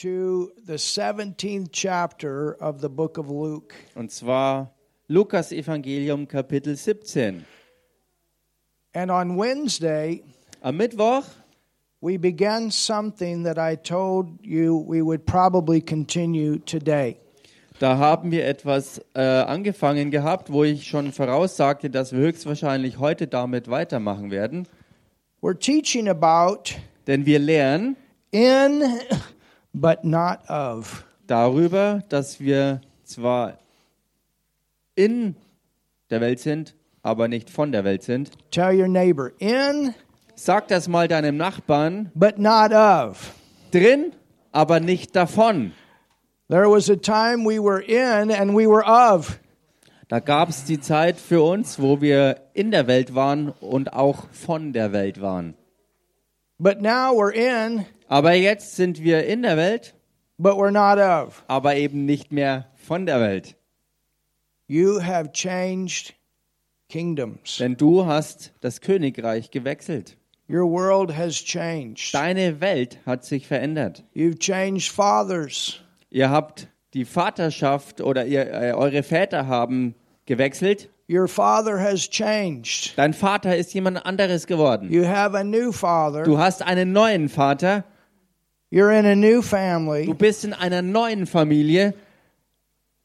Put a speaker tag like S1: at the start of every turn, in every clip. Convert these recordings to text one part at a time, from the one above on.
S1: to the 17th chapter of the book of Luke.
S2: Und zwar Lukas Evangelium Kapitel 17.
S1: And on Wednesday,
S2: Am Mittwoch
S1: we began something that I told you we would probably continue today.
S2: Da haben wir etwas äh, angefangen gehabt, wo ich schon voraussagte, dass wir höchstwahrscheinlich heute damit weitermachen werden.
S1: We're teaching about
S2: Denn wir lernen
S1: in but not of.
S2: darüber, dass wir zwar in der Welt sind, aber nicht von der Welt sind.
S1: Tell your neighbor in
S2: Sag das mal deinem Nachbarn.
S1: but not of.
S2: Drin, aber nicht davon.
S1: There was a time we were in and we were of.
S2: Da gab es die Zeit für uns, wo wir in der Welt waren und auch von der Welt waren.
S1: But now we're in
S2: Aber jetzt sind wir in der Welt,
S1: but we're not of.
S2: aber eben nicht mehr von der Welt.
S1: You have changed kingdoms.
S2: Denn du hast das Königreich gewechselt.
S1: Your world has changed.
S2: Deine Welt hat sich verändert.
S1: You've changed fathers.
S2: Ihr habt die Vaterschaft oder ihr, äh, eure Väter haben gewechselt.
S1: Your father has changed.
S2: Dein Vater ist jemand anderes geworden.
S1: You have a new father.
S2: Du hast einen neuen Vater.
S1: You're in a new
S2: Du
S1: family.
S2: bist in einer neuen Familie.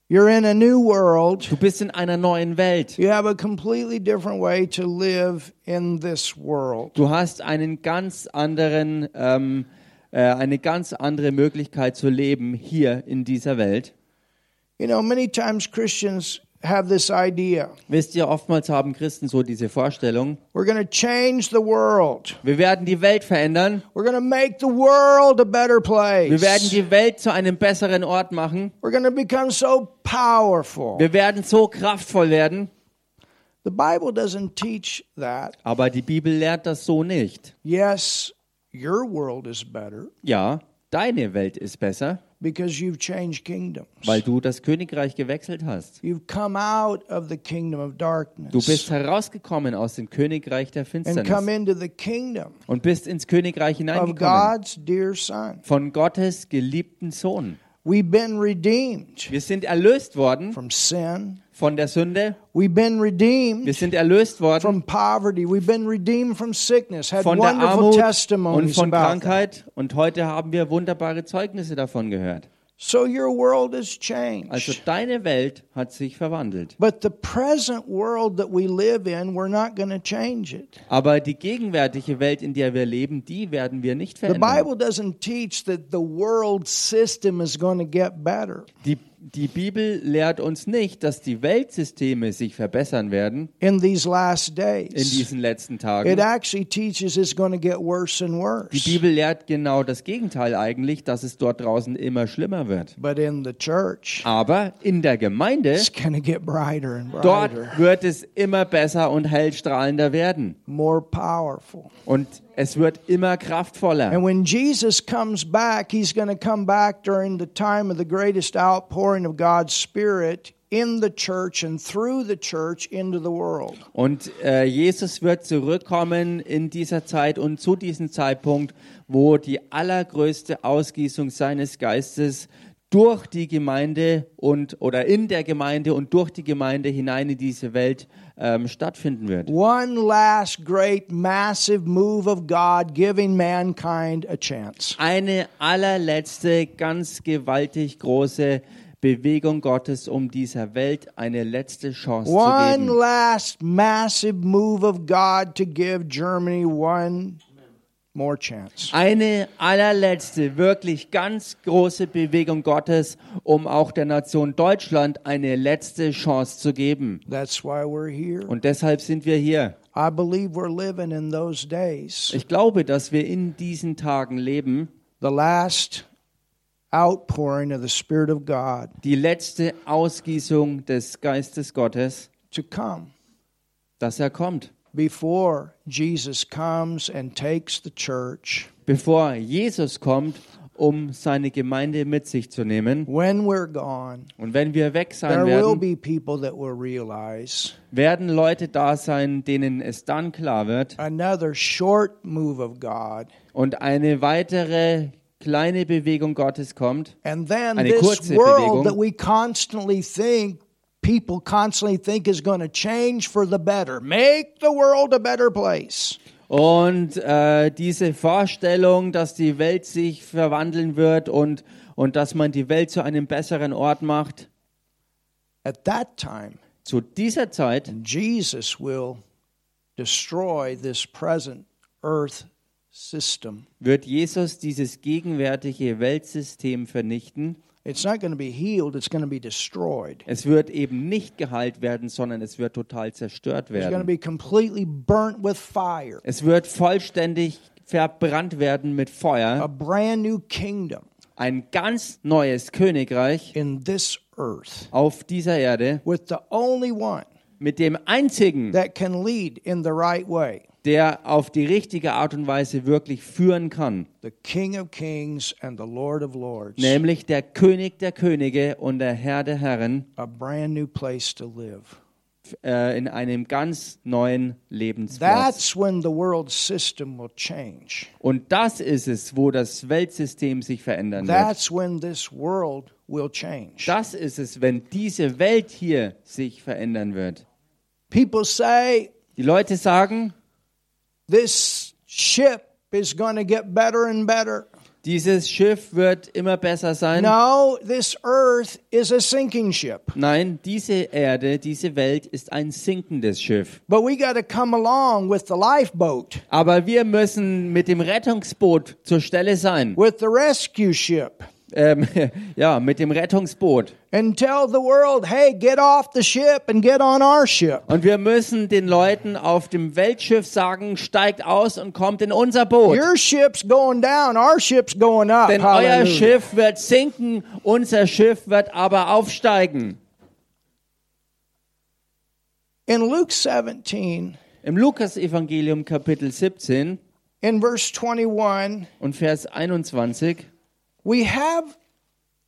S1: You're in a new world.
S2: Du bist in einer neuen Welt.
S1: You have a completely different way to live in this world.
S2: Du hast einen ganz anderen, ähm, äh, eine ganz andere Möglichkeit zu leben hier in dieser Welt.
S1: You know, many times Christians have this idea
S2: Wisst ihr, oftmals haben Christen so diese Vorstellung,
S1: we're going to change the world,
S2: wir werden die Welt verändern,
S1: we're going to make the world a better place,
S2: wir werden die Welt zu einem besseren Ort machen,
S1: we're going to become so powerful.
S2: wir werden so kraftvoll werden.
S1: The Bible doesn't teach that.
S2: Aber die Bibel lehrt das so nicht.
S1: Yes, your world is better
S2: Ja, deine Welt ist besser,
S1: because you've changed kingdoms.
S2: weil du das Königreich gewechselt hast.
S1: You've come out of the kingdom of darkness
S2: Du bist herausgekommen aus dem Königreich der
S1: and come
S2: Finsternis
S1: into the kingdom
S2: und bist ins Königreich
S1: of
S2: hineingekommen.
S1: God's dear Son.
S2: Von Gottes geliebten Sohn.
S1: We've been redeemed
S2: Wir sind erlöst worden
S1: from sin.
S2: von der Sünde.
S1: We've been
S2: Wir
S1: redeemed
S2: sind erlöst worden
S1: from poverty. We've been redeemed from sickness. Had
S2: von der
S1: wonderful
S2: Armut und
S1: testimonies
S2: von
S1: that.
S2: Krankheit. Und heute haben wir wunderbare Zeugnisse davon gehört.
S1: So your world has
S2: Also
S1: changed.
S2: deine Welt hat sich verwandelt.
S1: But the present world that we live in, we're not going to change it.
S2: Aber die gegenwärtige Welt, in der wir leben, die werden wir nicht
S1: The
S2: verändern.
S1: Bible doesn't teach that the world system is going to get better.
S2: Die, die Bibel lehrt uns nicht, dass die Weltsysteme sich verbessern werden
S1: in these last
S2: in
S1: days.
S2: diesen letzten
S1: It
S2: Tagen.
S1: actually teaches it's going to get worse and
S2: Die
S1: worse.
S2: Bibel lehrt genau das Gegenteil eigentlich, dass es dort draußen immer schlimmer wird.
S1: But in the church,
S2: Aber in der Gemeinde,
S1: it's going to get brighter and
S2: dort
S1: brighter,
S2: wird es immer besser und hellstrahlender werden.
S1: more powerful.
S2: Und es wird immer kraftvoller.
S1: And when Jesus comes back, he's going to come back during the time of the greatest outpouring of God's Spirit in the church and through the church into the world.
S2: Und äh, Jesus wird zurückkommen in dieser Zeit und zu diesem Zeitpunkt, wo die allergrößte Ausgießung seines Geistes durch die Gemeinde und oder in der Gemeinde und durch die Gemeinde hinein in diese Welt ähm, stattfinden wird.
S1: One last great, massive move of God giving mankind a chance.
S2: Eine allerletzte, ganz gewaltig große Bewegung Gottes, um dieser Welt eine letzte Chance zu
S1: One
S2: geben.
S1: last massive move of God to give Germany one more chance.
S2: Eine allerletzte, wirklich ganz große Bewegung Gottes, um auch der Nation Deutschland eine letzte Chance zu geben.
S1: That's why we're here.
S2: Und deshalb sind wir hier.
S1: I believe we're living in those days.
S2: Ich glaube, dass wir in diesen Tagen leben,
S1: The last outpouring of the Spirit of God
S2: die letzte Ausgießung des Geistes Gottes,
S1: to come
S2: dass er kommt.
S1: Before Jesus comes and takes the church.
S2: Bevor Jesus kommt, um seine Gemeinde mit sich zu nehmen.
S1: When we're gone,
S2: Und wenn wir weg sein
S1: there will
S2: werden,
S1: be people that will realize
S2: werden Leute da sein, denen es dann klar wird,
S1: another short move of God
S2: Und eine weitere kleine Bewegung Gottes kommt.
S1: And then
S2: Eine kurze Bewegung.
S1: People constantly think is going to change for the better, make the world a better place.
S2: Und äh, diese Vorstellung, dass die Welt sich verwandeln wird und, und dass man die Welt zu einem besseren Ort macht,
S1: At that time,
S2: zu dieser Zeit
S1: Jesus will destroy this present earth system.
S2: wird Jesus dieses gegenwärtige Weltsystem vernichten.
S1: It's not going to be healed, it's going to be destroyed.
S2: Es wird eben nicht geheilt werden, sondern es wird total zerstört
S1: It's going to
S2: werden.
S1: be completely burnt with fire.
S2: Es wird vollständig verbrannt werden mit
S1: A
S2: Feuer.
S1: brand new kingdom
S2: Ein ganz neues Königreich
S1: in this earth
S2: auf dieser Erde
S1: with the only one
S2: mit dem einzigen,
S1: that can lead in the right way.
S2: Der auf die richtige Art und Weise wirklich führen kann.
S1: the King of Kings and the Lord of Lords,
S2: nämlich der König der Könige und der Herr der Herren
S1: a brand new place to live.
S2: äh, in einem ganz neuen Lebensplatz.
S1: That's when the world system will change.
S2: Und das ist es, wo das Weltsystem sich verändern wird.
S1: That's when this world will change.
S2: Das ist es, wenn diese Welt hier sich verändern wird.
S1: People say
S2: Die Leute sagen,
S1: this ship is going to get better and better.
S2: dieses Schiff wird immer besser sein.
S1: No, this earth is a sinking ship.
S2: Nein, diese Erde, diese Welt ist ein sinkendes Schiff.
S1: But we got to come along with the lifeboat,
S2: Aber wir müssen mit dem Rettungsboot zur Stelle sein.
S1: with the rescue ship,
S2: Ähm, ja, mit dem Rettungsboot.
S1: and tell the world, hey, get off the ship and get on our ship.
S2: Und wir müssen den Leuten auf dem Weltschiff sagen, steigt aus und kommt in unser Boot.
S1: Your ship's going down, our ship's going up.
S2: Denn euer
S1: Hallelujah.
S2: Schiff wird sinken, unser Schiff wird aber aufsteigen.
S1: In Luke 17,
S2: Im Lukas-Evangelium Kapitel 17
S1: in verse 21,
S2: und Vers 21,
S1: we have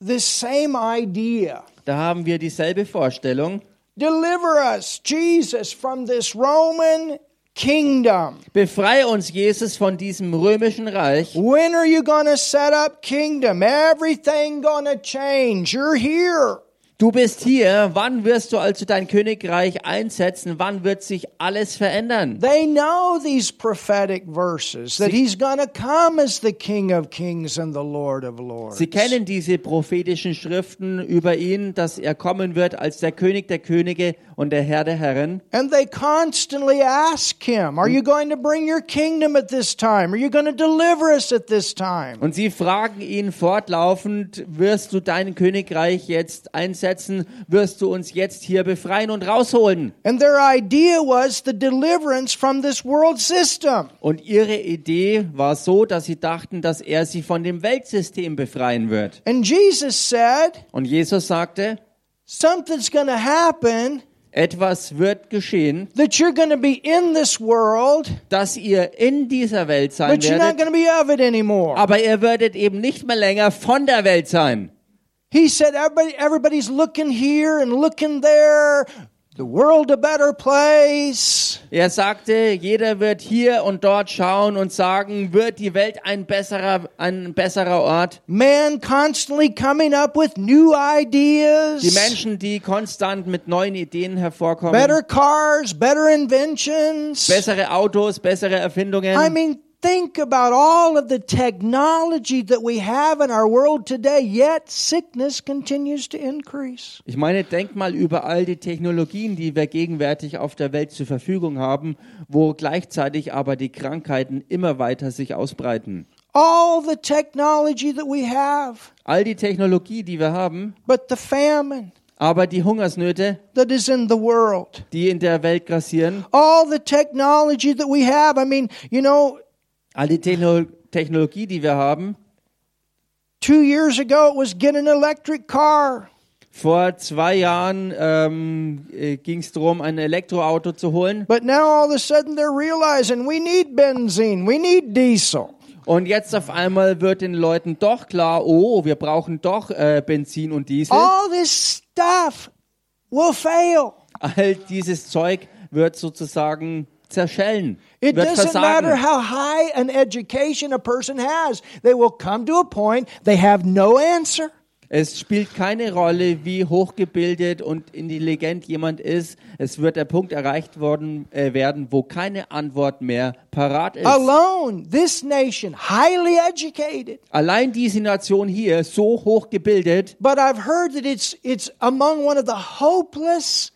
S1: this same idea.
S2: da haben wir dieselbe Vorstellung.
S1: Deliver us, Jesus, from this Roman kingdom.
S2: Befreie uns, Jesus, von diesem römischen Reich.
S1: When are you to set up kingdom? Everything to change. You're here.
S2: Du bist hier. Wann wirst du also dein Königreich einsetzen? Wann wird sich alles verändern?
S1: They know these prophetic verses that he's going to come as the King of Kings and the Lord of Lords.
S2: Sie kennen diese prophetischen Schriften über ihn, dass er kommen wird als der König der Könige und der Herr der Herren.
S1: And they constantly ask him, Are you going to bring your kingdom at this time? Are you going to deliver us at this time?
S2: Und sie fragen ihn fortlaufend, wirst du dein Königreich jetzt einsetzen? Wirst du uns jetzt hier befreien und rausholen?
S1: And their idea was the deliverance from this world system.
S2: Und ihre Idee war so, dass sie dachten, dass er sie von dem Weltsystem befreien wird.
S1: And Jesus said,
S2: Und Jesus sagte,
S1: Something's going to happen
S2: etwas wird geschehen,
S1: that you're going to be in this world,
S2: dass ihr in dieser Welt sein
S1: but you're not
S2: werdet,
S1: going to be of it anymore.
S2: aber ihr werdet eben nicht mehr länger von der Welt sein.
S1: He said, everybody, everybody's looking here and looking there. The world a better place.
S2: Er sagte, jeder wird hier und dort schauen und sagen, wird die Welt ein besserer, ein besserer Ort?
S1: Man constantly coming up with new ideas.
S2: Die Menschen, die konstant mit neuen Ideen hervorkommen,
S1: better cars, better inventions.
S2: bessere Autos, bessere Erfindungen.
S1: I mean, think about all of the technology that we have in our world today, yet sickness continues to increase.
S2: Ich meine, denk mal über all die Technologien, die wir gegenwärtig auf der Welt zur Verfügung haben, wo gleichzeitig aber die Krankheiten immer weiter sich ausbreiten.
S1: All the technology that we have,
S2: All die Technologie, die wir haben,
S1: but the famine
S2: aber die Hungersnöte,
S1: that is in the world.
S2: die in der Welt grassieren,
S1: All the technology that we have. I mean, you know,
S2: all die Techno Technologie, die wir haben,
S1: two years ago it was get an electric car.
S2: Vor zwei Jahren ähm, ging es darum, ein Elektroauto zu holen.
S1: But now all of a sudden they're realizing we need benzene, we need diesel.
S2: Und jetzt auf einmal wird den Leuten doch klar, oh, wir brauchen doch äh, Benzin und Diesel.
S1: All this stuff will fail.
S2: All dieses Zeug wird sozusagen zerschellen,
S1: It doesn't matter how high an education a person has. They will come to a point they have no answer.
S2: Es spielt keine Rolle, wie hochgebildet und intelligent jemand ist. Es wird der Punkt erreicht worden, äh, werden, wo keine Antwort mehr parat ist.
S1: Alone, this nation, highly educated.
S2: Allein diese Nation hier, so hochgebildet,
S1: But I've heard that it's it's among one of the hopeless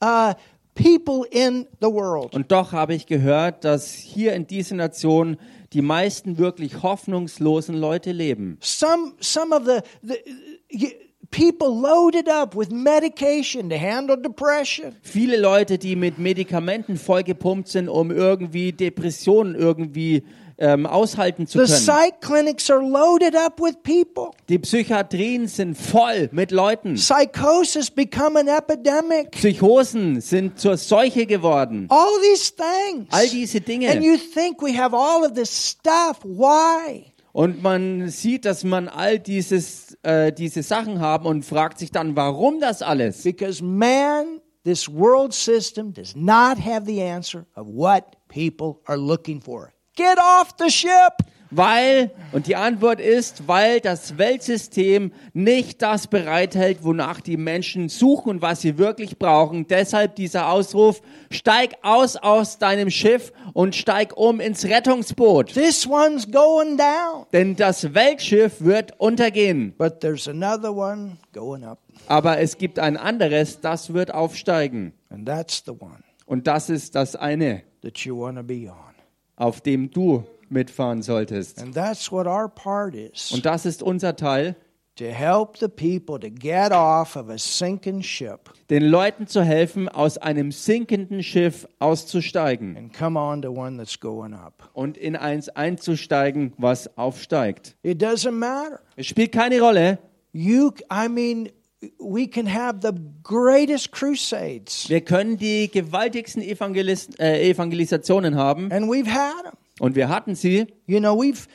S1: uh, people in the world.
S2: und doch habe ich gehört, dass hier in dieser Nation die meisten wirklich hoffnungslosen Leute leben.
S1: Some some of the, the people loaded up with medication to handle depression.
S2: Viele Leute, die mit Medikamenten vollgepumpt sind, um irgendwie Depressionen irgendwie ähm, aushalten zu
S1: The
S2: können.
S1: psych clinics are loaded up with people.
S2: Die Psychiatrien sind voll mit Leuten.
S1: Psychosis become an epidemic.
S2: Psychosen sind zur Seuche geworden.
S1: All these things.
S2: All diese Dinge.
S1: And you think we have all of this stuff. Why?
S2: Und man sieht, dass man all dieses, äh, diese Sachen haben und fragt sich dann, warum das alles?
S1: Because man, this world system does not have the answer of what people are looking for. Get off the ship.
S2: Weil, und die Antwort ist, weil das Weltsystem nicht das bereithält, wonach die Menschen suchen und was sie wirklich brauchen. Deshalb dieser Ausruf, steig aus aus deinem Schiff und steig um ins Rettungsboot.
S1: This one's going down.
S2: Denn das Weltschiff wird untergehen.
S1: But there's another one going up.
S2: Aber es gibt ein anderes, das wird aufsteigen.
S1: And that's the one
S2: Und das ist das eine,
S1: that you want to be on.
S2: Auf dem du mitfahren solltest.
S1: And that's what our part is
S2: Und das ist unser Teil,
S1: to help the people to get off of a sinking ship
S2: den Leuten zu helfen, aus einem sinkenden Schiff auszusteigen
S1: and come on to one that's going up.
S2: und in eins einzusteigen, was aufsteigt.
S1: It doesn't matter.
S2: Es spielt keine Rolle.
S1: You, I mean, we can have the greatest crusades,
S2: Wir können die gewaltigsten Evangelis äh, Evangelisationen haben
S1: and we've had them.
S2: und wir hatten sie.
S1: You know, we've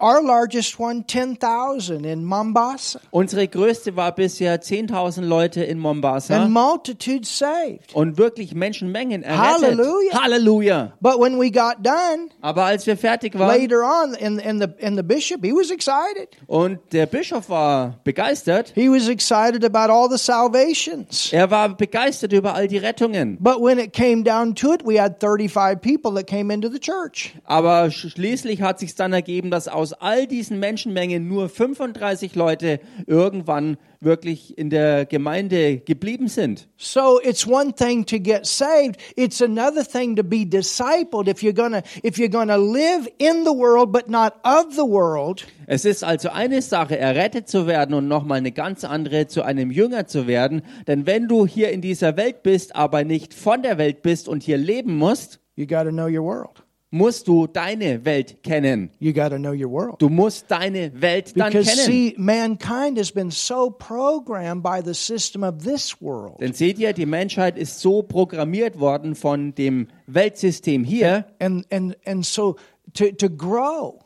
S1: our largest one, ten thousand in Mombasa,
S2: Unsere größte war bisher 10.000 Leute in Mombasa
S1: and multitudes saved.
S2: und wirklich Menschenmengen errettet.
S1: Halleluja.
S2: Halleluja.
S1: But when we got done
S2: Aber als wir fertig waren
S1: later on, and and the and the bishop, he was excited.
S2: und der Bischof war begeistert,
S1: He was excited about all the salvations.
S2: er war begeistert über all die Rettungen.
S1: But when it came down to it, we had 35 people that came into the church.
S2: Aber schließlich hat sich dann ergeben, dass aus all diesen Menschenmengen nur 35 Leute irgendwann wirklich in der Gemeinde geblieben sind.
S1: So it's one thing to get saved. It's another thing to be discipled. If you're gonna, if you're gonna live in the world but not of the world,
S2: Es ist also eine Sache, errettet zu werden und nochmal eine ganz andere, zu einem Jünger zu werden. Denn wenn du hier in dieser Welt bist, aber nicht von der Welt bist und hier leben musst,
S1: you got to know your world.
S2: Musst du deine Welt kennen.
S1: You got to know your world.
S2: Du musst deine Welt dann
S1: Because
S2: kennen.
S1: see, mankind has been so programmed by the system of this world.
S2: Denn seht ihr, die Menschheit ist so programmiert worden von dem Weltsystem hier
S1: And and and so to, to grow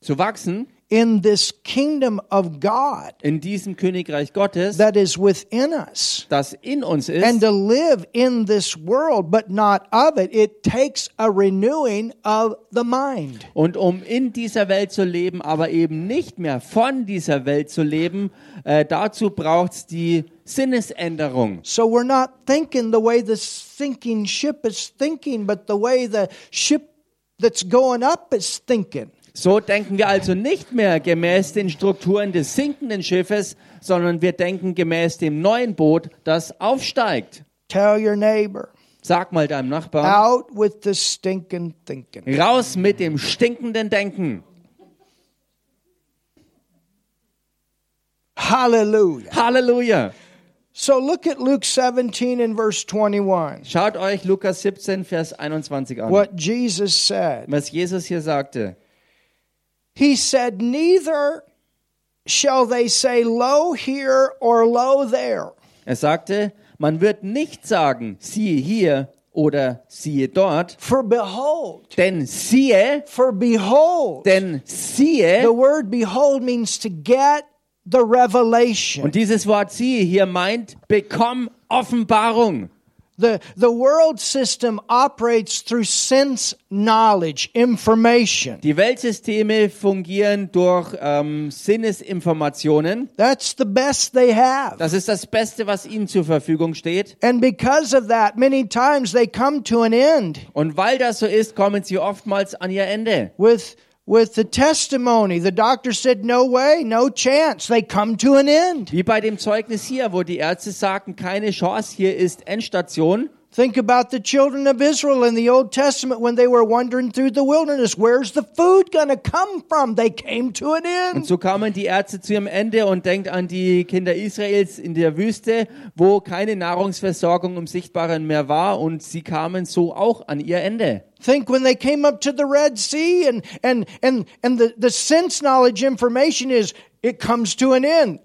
S2: zu wachsen
S1: in this kingdom of God
S2: in diesem Königreich Gottes,
S1: that is within us.
S2: das in uns
S1: and
S2: ist.
S1: to live in this world but not of it it takes a renewing of the mind
S2: Und um in dieser Welt zu leben, aber eben nicht mehr von dieser Welt zu leben, äh, dazu braucht es die Sinnesänderung.
S1: so we're not thinking the way the sinking ship is thinking but the way the ship that's going up is thinking
S2: So denken wir also nicht mehr gemäß den Strukturen des sinkenden Schiffes, sondern wir denken gemäß dem neuen Boot, das aufsteigt.
S1: tell your neighbor
S2: Sag mal deinem Nachbarn,
S1: out with the stinking thinking
S2: raus mit dem stinkenden Denken.
S1: hallelujah
S2: Halleluja.
S1: so look at luke 17 and verse 21
S2: Schaut euch Lukas 17, Vers 21 an.
S1: what jesus said
S2: Was Jesus hier sagte.
S1: He said, Neither shall they say, Lo here or lo there.
S2: Er sagte, man wird nicht sagen, siehe hier oder siehe dort,
S1: For behold,
S2: denn siehe,
S1: for behold.
S2: denn
S1: The
S2: siehe,
S1: word behold means to get the revelation.
S2: und dieses Wort siehe hier meint, bekomm Offenbarung.
S1: The, the world system operates through sense knowledge, information.
S2: Die Weltsysteme fungieren durch ähm, Sinnesinformationen.
S1: That's the best they have.
S2: Das ist das Beste, was ihnen zur Verfügung steht.
S1: And because of that, many times they come to an end
S2: Und weil das so ist, kommen sie oftmals an ihr Ende.
S1: with with the testimony. The doctor said no way, no chance. They come to an end.
S2: Wie bei dem Zeugnis hier, wo die Ärzte sagten, keine Chance, hier ist Endstation.
S1: Think about the children of Israel in the Old Testament when they were wandering through the wilderness. Where's the food going to come from? They came to an
S2: Und
S1: end.
S2: so kamen die Ärzte zu ihrem Ende und denkt an die Kinder Israels in der Wüste, wo keine Nahrungsversorgung im Sichtbaren mehr war und sie kamen so auch an ihr Ende.
S1: Think when they came up to the Red Sea and and and and the, the sense knowledge information is it comes to an end.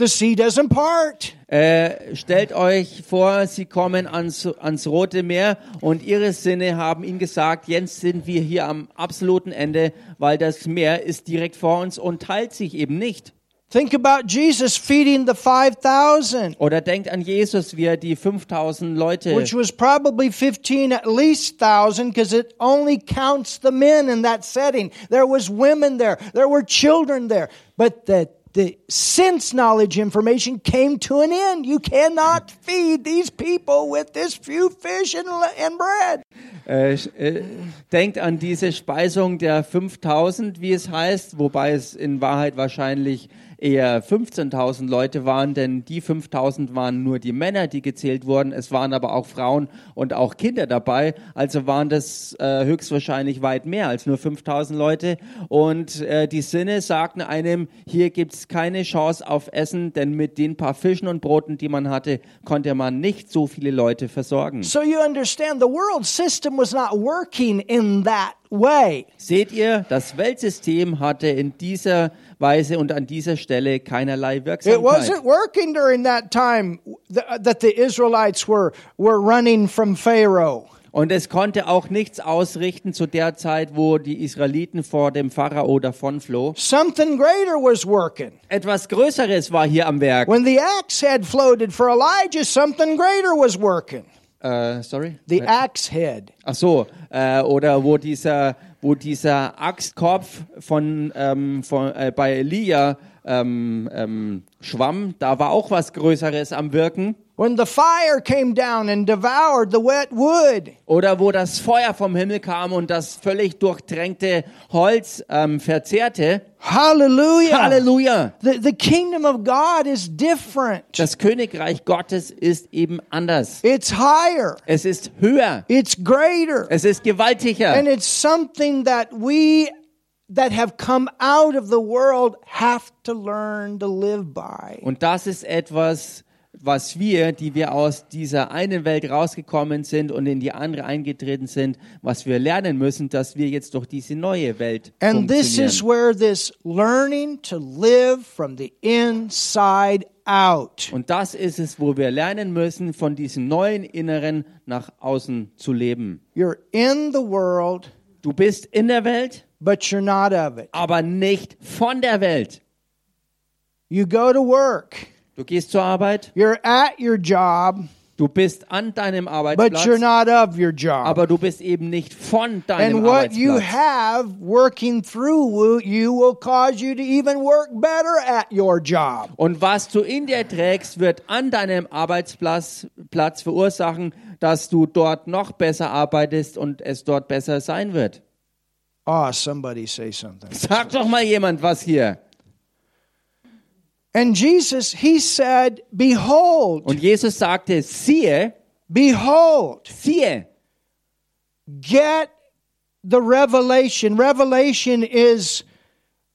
S1: The sea doesn't part.
S2: Äh, stellt euch vor, sie kommen ans, ans Rote Meer und ihre Sinne haben ihnen gesagt, jetzt sind wir hier am absoluten Ende, weil das Meer ist direkt vor uns und teilt sich eben nicht.
S1: Think about Jesus feeding the 5,000,
S2: Oder denkt an Jesus, wie er die 5000 Leute
S1: which was probably 15 at least 1,000 because it only counts the men in that setting. There was women there. There were children there. But the the sense knowledge information came to an end. You cannot feed these people with this few fish and, and bread.
S2: Äh, äh, denkt an diese Speisung der 5000, wie es heißt, wobei es in Wahrheit wahrscheinlich eher 15.000 Leute waren, denn die 5000 waren nur die Männer, die gezählt wurden. Es waren aber auch Frauen und auch Kinder dabei. Also waren das äh, höchstwahrscheinlich weit mehr als nur 5000 Leute. Und äh, die Sinne sagten einem, hier gibt's keine Chance auf Essen, denn mit den paar Fischen und Broten, die man hatte, konnte man nicht so viele Leute versorgen.
S1: So you understand the world system was not working in that way.
S2: Seht ihr, das Weltsystem hatte in dieser Weise und an dieser Stelle keinerlei
S1: It
S2: Wirksamkeit.
S1: wasn't working during that time th- that the Israelites were, were running from Pharaoh.
S2: Und es konnte auch nichts ausrichten zu der Zeit, wo die Israeliten vor dem Pharao davonfloh.
S1: Something greater was working.
S2: Etwas Größeres war hier am Werk.
S1: When the axe head floated for Elijah, something greater was working.
S2: Äh, sorry?
S1: The axe head.
S2: Ach so, äh, oder wo dieser, wo dieser Axtkopf von, ähm, von äh, bei Elia ähm, ähm, schwamm, da war auch was Größeres am Wirken.
S1: When the fire came down and devoured the wet wood.
S2: Oder wo das Feuer vom Himmel kam und das völlig durchtränkte Holz ähm, verzehrte.
S1: Hallelujah.
S2: Halleluja!
S1: The, the kingdom of God is different.
S2: Das Königreich Gottes ist eben anders.
S1: It's higher.
S2: Es ist höher.
S1: It's greater.
S2: Es ist gewaltiger.
S1: And it's something that we that have come out of the world have to learn to live by.
S2: Und das ist etwas, was wir, die wir aus dieser einen Welt rausgekommen sind und in die andere eingetreten sind, was wir lernen müssen, dass wir jetzt durch diese neue Welt
S1: And this is where this learning to live from the inside out.
S2: Und das ist es, wo wir lernen müssen, von diesem neuen Inneren nach außen zu leben.
S1: You're in the world,
S2: Du bist in der Welt,
S1: but you're not of it.
S2: aber nicht von der Welt.
S1: You go to work.
S2: Du gehst zur Arbeit,
S1: You're at your job,
S2: du bist an deinem
S1: but
S2: Arbeitsplatz,
S1: you're not of your job.
S2: aber du bist eben nicht von deinem
S1: And what you
S2: Arbeitsplatz.
S1: have working through you will cause you to even work better at your job.
S2: Und was du in dir trägst, wird an deinem Arbeitsplatz Platz verursachen, dass du dort noch besser arbeitest und es dort besser sein wird.
S1: Oh, somebody say something.
S2: Sag doch mal jemand was hier.
S1: And Jesus, he said, Behold,
S2: Und Jesus sagte, siehe,
S1: behold,
S2: siehe.
S1: get the revelation. Revelation is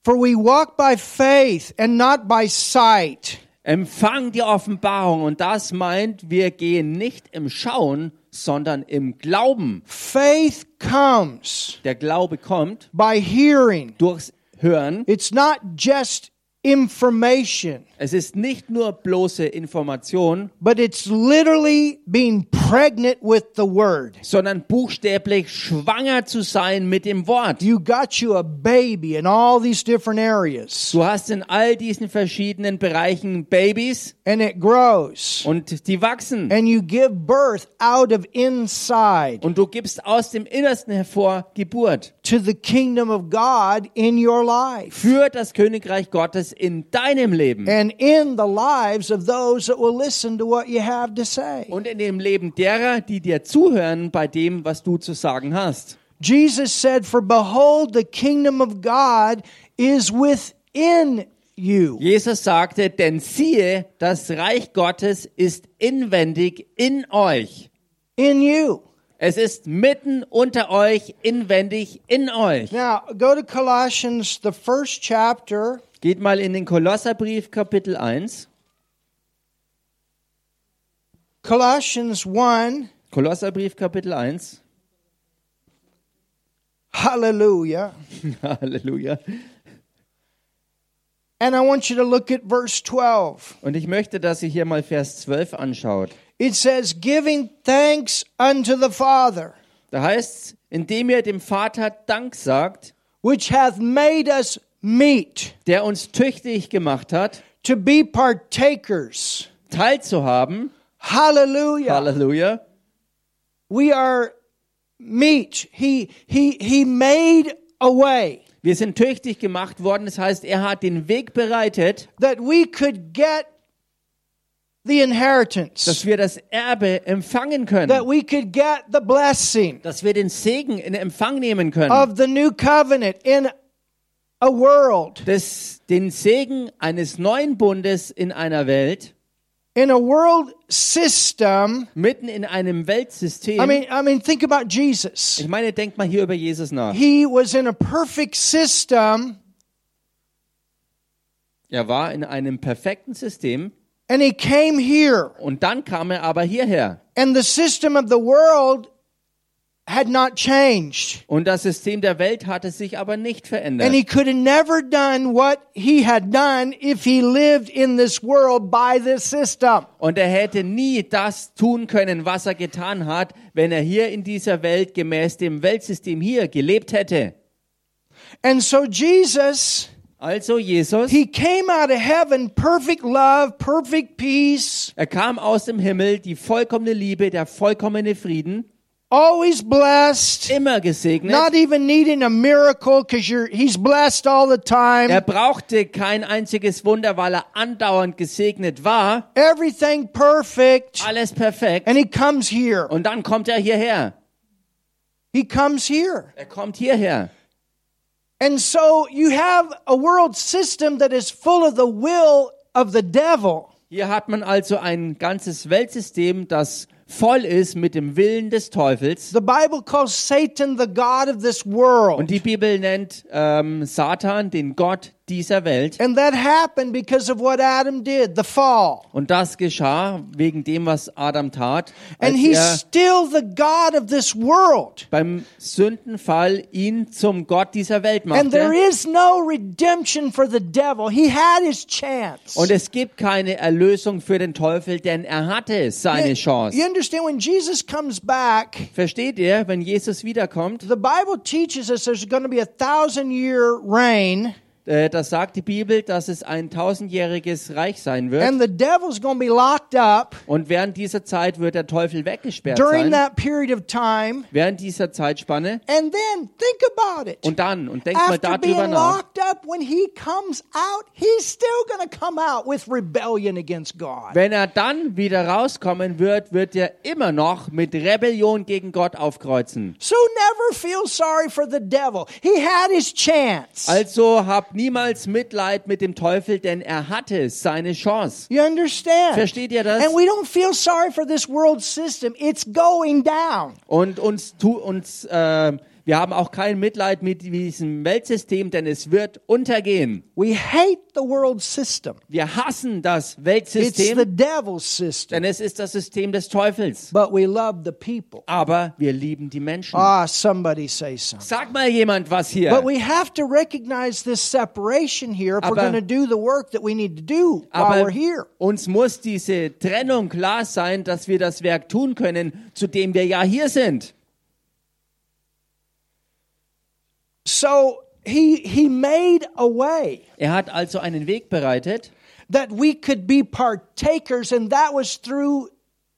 S1: for we walk by faith and not by sight.
S2: Empfang die Offenbarung. Und das meint, wir gehen nicht im Schauen, sondern im Glauben.
S1: Faith comes
S2: Der Glaube kommt
S1: by hearing.
S2: durchs Hören.
S1: It's not just information,
S2: Es ist nicht nur bloße Information,
S1: but it's literally being pregnant with the word.
S2: sondern buchstäblich schwanger zu sein mit dem Wort.
S1: You got you a baby in all these different areas,
S2: Du hast in all diesen verschiedenen Bereichen Babys
S1: and it grows,
S2: und die wachsen.
S1: and you give birth out of inside
S2: Und du gibst aus dem Innersten hervor Geburt
S1: to the kingdom of God in your life
S2: für das Königreich Gottes in deinem Leben
S1: and in the lives of those that will listen to what you have to say.
S2: und in dem Leben derer, die dir zuhören bei dem, was du zu sagen hast.
S1: Jesus said, For behold, the kingdom of God is within you.
S2: Jesus sagte, denn siehe, das Reich Gottes ist inwendig in euch.
S1: In you.
S2: Es ist mitten unter euch, inwendig in euch.
S1: Now, go to Colossians, the first chapter,
S2: Geht mal in den Kolosserbrief Kapitel 1.
S1: Colossians 1.
S2: Kolosserbrief Kapitel 1.
S1: Hallelujah.
S2: Halleluja.
S1: And I want you to look at verse 12.
S2: Und ich möchte, dass ihr hier mal Vers 12 anschaut.
S1: It says, Giving thanks unto the Father,
S2: Da heißt indem ihr dem Vater Dank sagt,
S1: which hath made us meet
S2: der uns tüchtig gemacht hat,
S1: to be partakers.
S2: teilzuhaben.
S1: Hallelujah.
S2: Halleluja.
S1: We are meet. He, he, he made a way.
S2: Wir sind tüchtig gemacht worden. Das heißt, er hat den Weg bereitet,
S1: that we could get the inheritance,
S2: dass wir das Erbe empfangen
S1: that
S2: können.
S1: we could get the blessing
S2: Dass wir den Segen in Empfang nehmen können.
S1: of the new covenant in a world,
S2: Das, den Segen eines neuen Bundes in einer Welt,
S1: in a world system.
S2: mitten in einem Weltsystem.
S1: I mean, I mean, think about Jesus.
S2: ich meine, denkt mal hier über Jesus nach.
S1: He was in a perfect system,
S2: Er war in einem perfekten System
S1: and he came here,
S2: und dann kam er aber hierher.
S1: and the system of the world had not changed.
S2: Und das System der Welt hatte sich aber nicht verändert.
S1: And he could have never done what he had done if he lived in this world by this system.
S2: Und er hätte nie das tun können, was er getan hat, wenn er hier in dieser Welt gemäß dem Weltsystem hier gelebt hätte.
S1: And so Jesus,
S2: Also Jesus,
S1: he came out of heaven, perfect love, perfect peace,
S2: er kam aus dem Himmel, die vollkommene Liebe, der vollkommene Frieden,
S1: always blessed,
S2: immer gesegnet.
S1: not even needing a miracle because you're he's blessed all the
S2: Er
S1: time.
S2: brauchte kein einziges Wunder, weil er andauernd gesegnet war.
S1: Everything perfect.
S2: Alles perfekt.
S1: And he comes here.
S2: Und dann kommt er hierher.
S1: He comes here.
S2: Er kommt hierher.
S1: And so you have a world system that is full of the will of the devil.
S2: Hier hat man also ein ganzes Weltsystem, das voll ist mit dem Willen des Teufels.
S1: The Bible calls Satan the God of this world.
S2: Und die Bibel nennt ähm, Satan den Gott dieser Welt.
S1: And that happened because of what Adam did, the fall.
S2: Und das geschah wegen dem, was Adam tat,
S1: And he's
S2: er
S1: still the God of this world.
S2: beim Sündenfall ihn zum Gott dieser Welt machte.
S1: And there is no redemption for the devil. He had his chance.
S2: Und es gibt keine Erlösung für den Teufel, denn er hatte seine
S1: You
S2: Chance.
S1: understand when Jesus comes back,
S2: Versteht ihr, wenn Jesus wiederkommt,
S1: the Bible teaches us there's going to be a thousand year reign
S2: das sagt die Bibel, dass es ein tausendjähriges Reich sein wird.
S1: and the devil's going to be locked up
S2: Und während dieser Zeit wird der Teufel weggesperrt
S1: during
S2: sein.
S1: that period of time.
S2: Während dieser Zeitspanne.
S1: And then think about it.
S2: Und dann, und denkt mal
S1: being
S2: darüber nach.
S1: locked up, when he comes out, he's still going to come out with rebellion against God.
S2: Wenn er dann wieder rauskommen wird, wird er immer noch mit Rebellion gegen Gott aufkreuzen.
S1: So never feel sorry for the devil. He had his chance.
S2: Also habt niemals Mitleid mit dem Teufel, denn er hatte seine Chance.
S1: You understand?
S2: Versteht ihr das?
S1: And we don't feel sorry for this world system. It's going down.
S2: Und uns, tu, uns äh, Wir haben auch kein Mitleid mit diesem Weltsystem, denn es wird untergehen.
S1: We hate the world system.
S2: Wir hassen das
S1: It's the
S2: Weltsystem,
S1: devil's system.
S2: denn es ist das System des Teufels.
S1: But we love the people.
S2: Aber wir lieben die Menschen.
S1: Ah, somebody say something.
S2: Sag mal jemand was hier.
S1: But we have to recognize this separation here if we're
S2: Aber-
S1: going to do the work that we need to do while we're here.
S2: uns muss diese Trennung klar sein, dass wir das Werk tun können, zu dem wir ja hier sind.
S1: So he he made a way
S2: Er hat also einen Weg bereitet,
S1: that we could be partakers, and that was through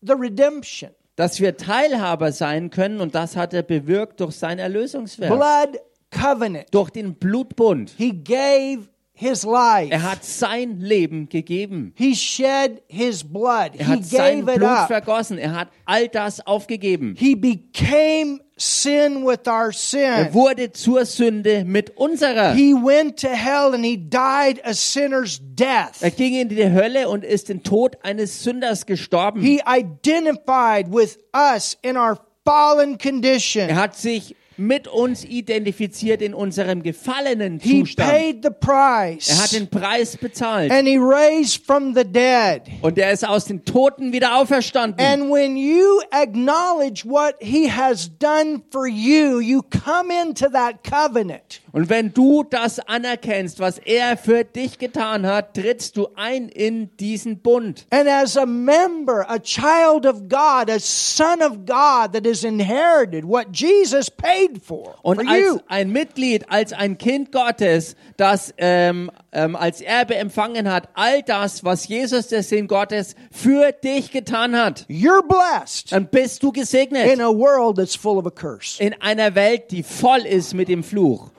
S1: the redemption.
S2: dass wir Teilhaber sein können und das hat er bewirkt durch sein Erlösungswerk,
S1: Blood covenant.
S2: durch den Blutbund.
S1: He gave his life.
S2: Er hat sein Leben gegeben.
S1: He shed his blood.
S2: Er
S1: He
S2: hat sein
S1: gave it
S2: Blut vergossen. Er hat all das aufgegeben.
S1: He became sin with our
S2: Er
S1: sin.
S2: wurde zur Sünde mit unserer.
S1: He went to hell and he died a sinner's death.
S2: Er ging in die Hölle und ist den Tod eines Sünders gestorben.
S1: He identified with us in our fallen condition.
S2: Er hat sich mit uns identifiziert in unserem gefallenen
S1: He
S2: Zustand.
S1: paid the price.
S2: Er hat den Preis bezahlt
S1: and he raised from the dead.
S2: und er ist aus den Toten wieder auferstanden.
S1: And when you acknowledge what he has done for you, you come into that covenant.
S2: Und wenn du das anerkennst, was er für dich getan hat, trittst du ein in diesen Bund.
S1: And as a member, a child of God, a son of God that has inherited what Jesus paid for
S2: Und
S1: for
S2: als
S1: you,
S2: ein Mitglied, als ein Kind Gottes, das ähm, ähm, als Erbe empfangen hat, all das, was Jesus, der Sohn Gottes, für dich getan hat,
S1: you're blessed
S2: dann bist du gesegnet
S1: in a world that's full of a curse.
S2: in einer Welt, die voll ist mit dem Fluch.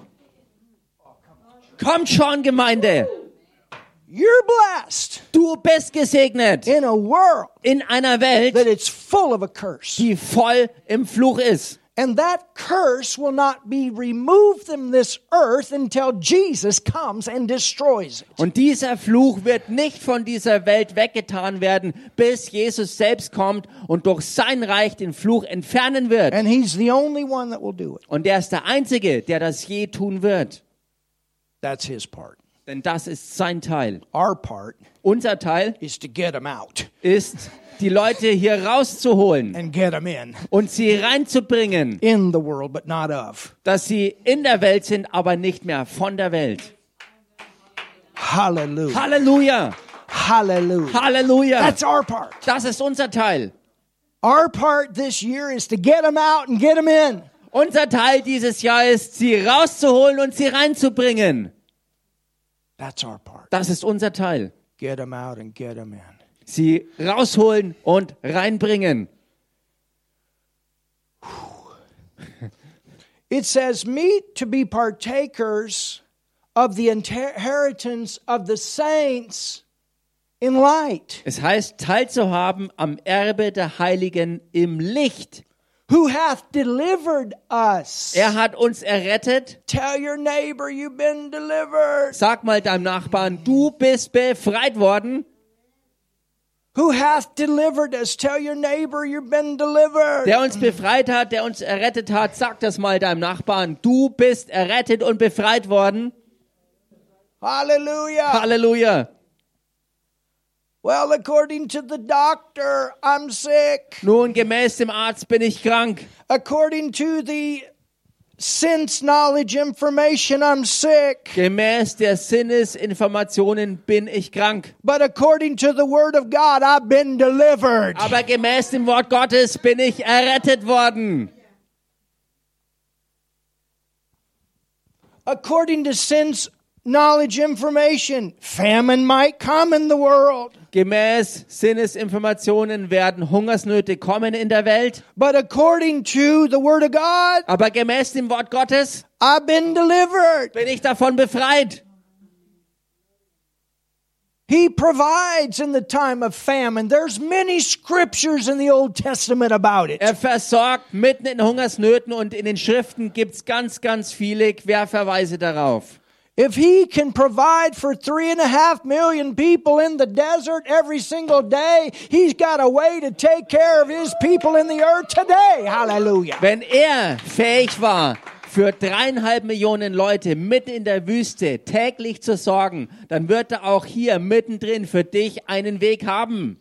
S2: Kommt schon, Gemeinde.
S1: You're blessed
S2: Du bist gesegnet
S1: in a world
S2: in einer Welt,
S1: that it's full of a curse.
S2: die voll im Fluch ist.
S1: And that curse will not be removed from this earth until Jesus comes and destroys it.
S2: Und dieser Fluch wird nicht von dieser Welt weggetan werden, bis Jesus selbst kommt und durch sein Reich den Fluch entfernen wird.
S1: And he's the only one that will do it.
S2: Und er ist der Einzige, der das je tun wird.
S1: That's his part.
S2: Denn das ist sein Teil.
S1: Our part
S2: Unser Teil
S1: is to get them out
S2: ist, die Leute hier rauszuholen
S1: and get them in.
S2: und sie reinzubringen,
S1: In the world, but not of.
S2: dass sie in der Welt sind, aber nicht mehr von der Welt.
S1: Hallelujah.
S2: Halleluja!
S1: Hallelujah.
S2: Halleluja!
S1: That's our part.
S2: Das ist unser Teil.
S1: Our part this year is to get them out and get them in.
S2: Unser Teil dieses Jahr ist, sie rauszuholen und sie reinzubringen.
S1: That's our part.
S2: Das ist unser Teil.
S1: Get them out and get them in.
S2: Sie rausholen und reinbringen.
S1: It says, meet to be partakers of the inheritance of the saints in light,
S2: Es heißt, teilzuhaben am Erbe der Heiligen im Licht.
S1: Who hath delivered us.
S2: Er hat uns errettet.
S1: Tell your neighbor you've been delivered.
S2: Sag mal deinem Nachbarn, du bist befreit worden.
S1: Who hath delivered us? Tell your neighbor you've been delivered.
S2: Der uns befreit hat, der uns errettet hat. Sag das mal deinem Nachbarn. Du bist errettet und befreit worden.
S1: Hallelujah.
S2: Halleluja.
S1: Well, according to the doctor, I'm sick.
S2: Nun, gemäß dem Arzt bin ich krank.
S1: According to the sense knowledge information, I'm sick.
S2: Gemäß der Sinnesinformationen bin ich krank.
S1: But according to the word of God, I've been delivered.
S2: Aber gemäß dem Wort Gottes bin ich errettet worden.
S1: According to sense knowledge information, famine might come in the world.
S2: Gemäß Sinnesinformationen werden Hungersnöte kommen in der Welt.
S1: But according to the word of God,
S2: Aber gemäß dem Wort Gottes
S1: I've been delivered.
S2: bin ich davon befreit.
S1: He provides in the time of famine. There's many scriptures in the Old Testament about it.
S2: Er versorgt mitten in Hungersnöten und in den Schriften gibt's ganz, ganz viele Querverweise darauf.
S1: If he can provide for three and a half million people in the desert every single day, he's got a way to take care of his people in the earth today. Hallelujah.
S2: Wenn er fähig war, für dreieinhalb Millionen Leute mitten in der Wüste täglich zu sorgen, dann wird er auch hier mittendrin für dich einen Weg haben.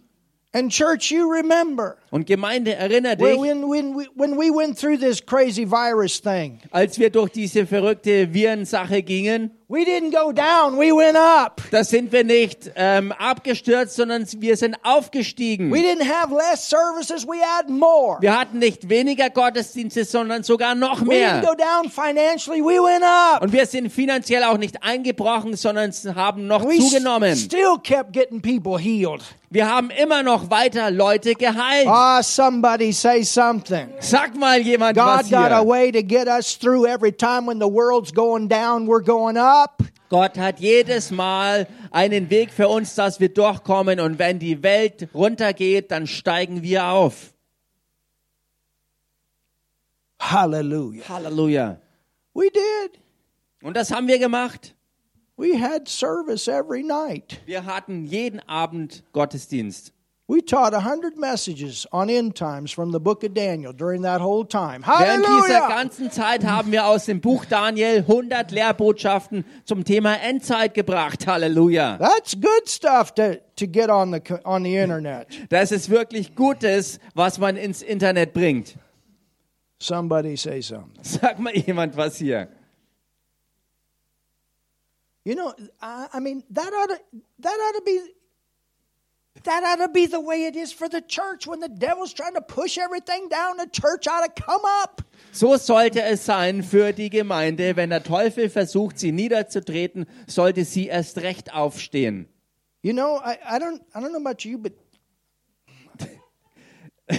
S1: And church, you remember
S2: Und Gemeinde, erinnere dich,
S1: when, when, when we went through this crazy virus thing,
S2: als wir durch diese verrückte Virensache gingen,
S1: we didn't go down, we went up.
S2: da sind wir nicht ähm, abgestürzt, sondern wir sind aufgestiegen.
S1: We didn't have less services, we had more.
S2: Wir hatten nicht weniger Gottesdienste, sondern sogar noch
S1: We didn't
S2: mehr.
S1: go down financially, we went up.
S2: Und wir sind finanziell auch nicht eingebrochen, sondern haben noch
S1: We
S2: zugenommen.
S1: still kept getting people healed.
S2: Wir haben immer noch weiter Leute geheilt.
S1: Ah, somebody say something.
S2: Sag mal jemand was
S1: God got a
S2: hier.
S1: way to get us through every time when the world's going down, we're going up.
S2: Gott hat jedes Mal einen Weg für uns, dass wir durchkommen. Und wenn die Welt runtergeht, dann steigen wir auf.
S1: Hallelujah.
S2: Halleluja.
S1: We did.
S2: Und das haben wir gemacht.
S1: We had service every night.
S2: Wir hatten jeden Abend Gottesdienst.
S1: We taught a hundred messages on end times from the book of Daniel during that whole time.
S2: Während dieser
S1: Hallelujah.
S2: ganzen Zeit haben wir aus dem Buch Daniel 100 Lehrbotschaften zum Thema Endzeit gebracht. Halleluja.
S1: That's good stuff to, to get on the on the internet.
S2: Das ist wirklich Gutes, was man ins Internet bringt.
S1: Somebody say something.
S2: Sag mal jemand was hier.
S1: You know, I, I mean that ought to that ought to be that ought to be the way it is for the church when the devil's trying to push everything down. The church ought to come up.
S2: So sollte es sein für die Gemeinde. Wenn der Teufel versucht, sie niederzutreten, sollte sie erst recht aufstehen.
S1: You know, I, I don't I don't know about you, but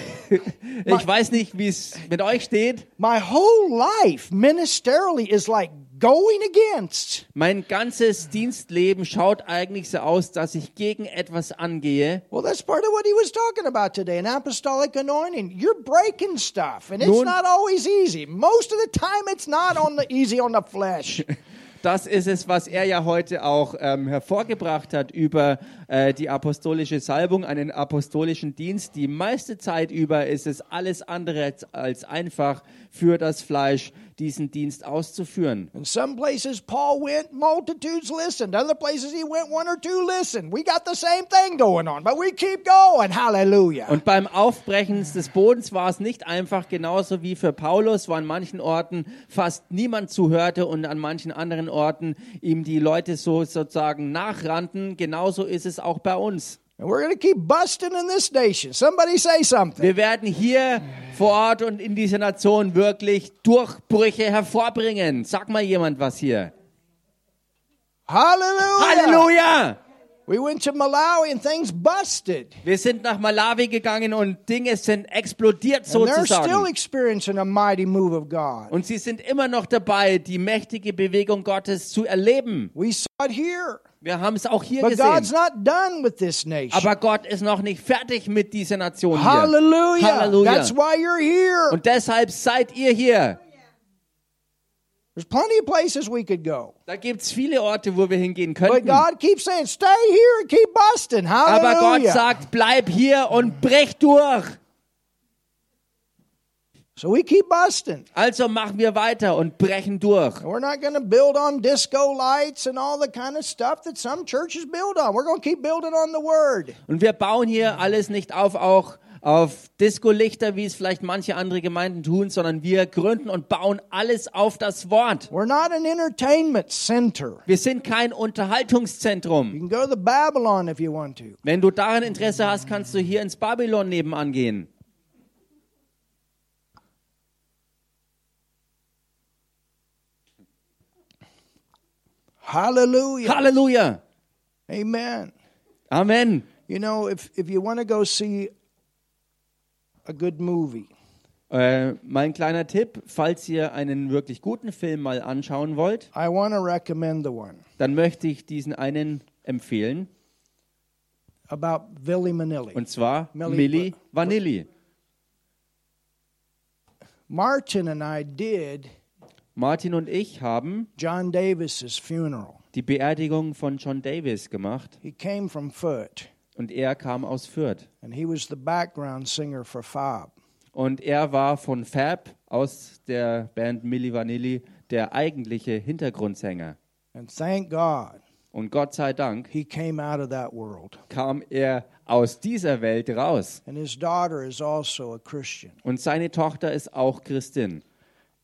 S2: Ich weiß nicht, wie es mit euch steht.
S1: my whole life ministerially is like going against.
S2: Mein ganzes Dienstleben schaut eigentlich so aus, dass ich gegen etwas angehe.
S1: Well, that's part of what he was talking about today, an apostolic anointing. You're breaking stuff, and it's
S2: Nun-
S1: not always easy. Most of the time, it's not on the easy on the flesh.
S2: Das ist es, was er ja heute auch ähm, hervorgebracht hat über äh, die apostolische Salbung, einen apostolischen Dienst. Die meiste Zeit über ist es alles andere als, als einfach für das Fleisch, diesen Dienst auszuführen.
S1: In some places, Paul went, multitudes listened. Other places, he went, one or two listened. We got the same thing going on, but we keep going. Hallelujah.
S2: Und beim Aufbrechen des Bodens war es nicht einfach genauso wie für Paulus, wo an manchen Orten fast niemand zuhörte und an manchen anderen Orten ihm die Leute so sozusagen nachrannten. Genauso ist es auch bei uns.
S1: And we're going to keep busting in this nation. Somebody say something.
S2: Wir werden hier vor Ort und in dieser Nation wirklich Durchbrüche hervorbringen. Sag mal jemand was hier.
S1: Hallelujah.
S2: Halleluja!
S1: We went to Malawi and things busted.
S2: Wir sind nach Malawi gegangen und Dinge sind explodiert
S1: And they're still
S2: sozusagen.
S1: experiencing a mighty move of God.
S2: Und sie sind immer noch dabei, die mächtige Bewegung Gottes zu erleben.
S1: We saw it here.
S2: Wir haben es auch hier
S1: But God's
S2: gesehen.
S1: not done with this nation.
S2: Aber Gott ist noch nicht fertig mit dieser Nation hier.
S1: Hallelujah.
S2: Halleluja.
S1: That's why you're here.
S2: Und deshalb seid ihr hier.
S1: There's plenty of places we could go.
S2: Da gibt es viele Orte, wo wir hingehen
S1: But
S2: könnten.
S1: God keeps saying, stay here and keep busting.
S2: Aber Gott
S1: Hallelujah.
S2: sagt, bleib hier und brech durch.
S1: So we keep busting.
S2: Also machen wir weiter und brechen durch.
S1: We're not going to build on disco lights and all the kind of stuff that some churches build on. We're going to keep building on the Word.
S2: Und wir bauen hier alles nicht auf, auch auf Disco-Lichter, wie es vielleicht manche andere Gemeinden tun, sondern wir gründen und bauen alles auf das Wort.
S1: We're not an entertainment center.
S2: Wir sind kein
S1: You
S2: Unterhaltungszentrum.
S1: can go to Babylon if you want to.
S2: Wenn du daran Interesse hast, kannst du hier ins Babylon nebenan gehen.
S1: Hallelujah.
S2: Halleluja.
S1: Amen.
S2: Amen.
S1: You know, if, if you want to go see a good movie,
S2: Äh, mein kleiner Tipp, falls ihr einen wirklich guten Film mal anschauen wollt,
S1: I want to recommend the one
S2: dann möchte ich diesen einen empfehlen.
S1: about Billy Manilli.
S2: Und zwar
S1: Milli-
S2: Milli Vanilli.
S1: Martin and I did
S2: Martin und ich haben
S1: John Davis's funeral.
S2: die Beerdigung von John Davis gemacht
S1: He came from Foot,
S2: und er kam aus Fürth.
S1: and he was the background singer for Fob.
S2: Und er war von Fab aus der Band Milli Vanilli der eigentliche Hintergrundsänger.
S1: And thank God
S2: Und Gott sei Dank
S1: he came out of that world.
S2: kam er aus dieser Welt raus.
S1: And his daughter is also a Christian.
S2: Und seine Tochter ist auch Christin.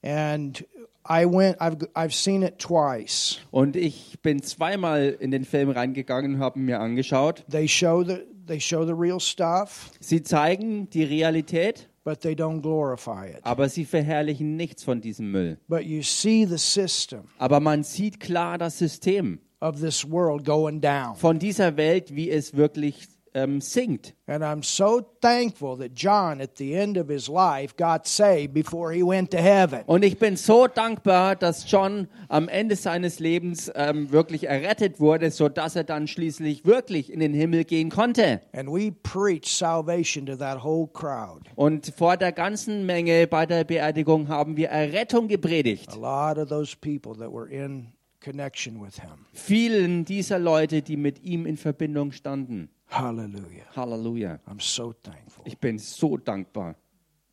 S1: And I went, I've, I've seen it twice.
S2: Und ich bin zweimal in den Film reingegangen und habe mir angeschaut.
S1: They show the, they show the real stuff,
S2: Sie zeigen die Realität,
S1: but they don't glorify it.
S2: aber sie verherrlichen nichts von diesem Müll.
S1: But you see the system
S2: Aber man sieht klar das System
S1: of this world going down.
S2: von dieser Welt, wie es wirklich ähm, sinkt.
S1: And I'm so thankful that John, at the end of his life, got saved before he went to heaven.
S2: Und ich bin so dankbar, dass John am Ende seines Lebens ähm, wirklich errettet wurde, sodass er dann schließlich wirklich in den Himmel gehen konnte.
S1: And we preached salvation to that whole crowd.
S2: Und vor der ganzen Menge bei der Beerdigung haben wir Errettung gepredigt.
S1: A lot of those people that were in connection with him.
S2: Vielen dieser Leute, die mit ihm in Verbindung standen.
S1: Hallelujah.
S2: Halleluja.
S1: I'm so thankful.
S2: Ich bin so dankbar.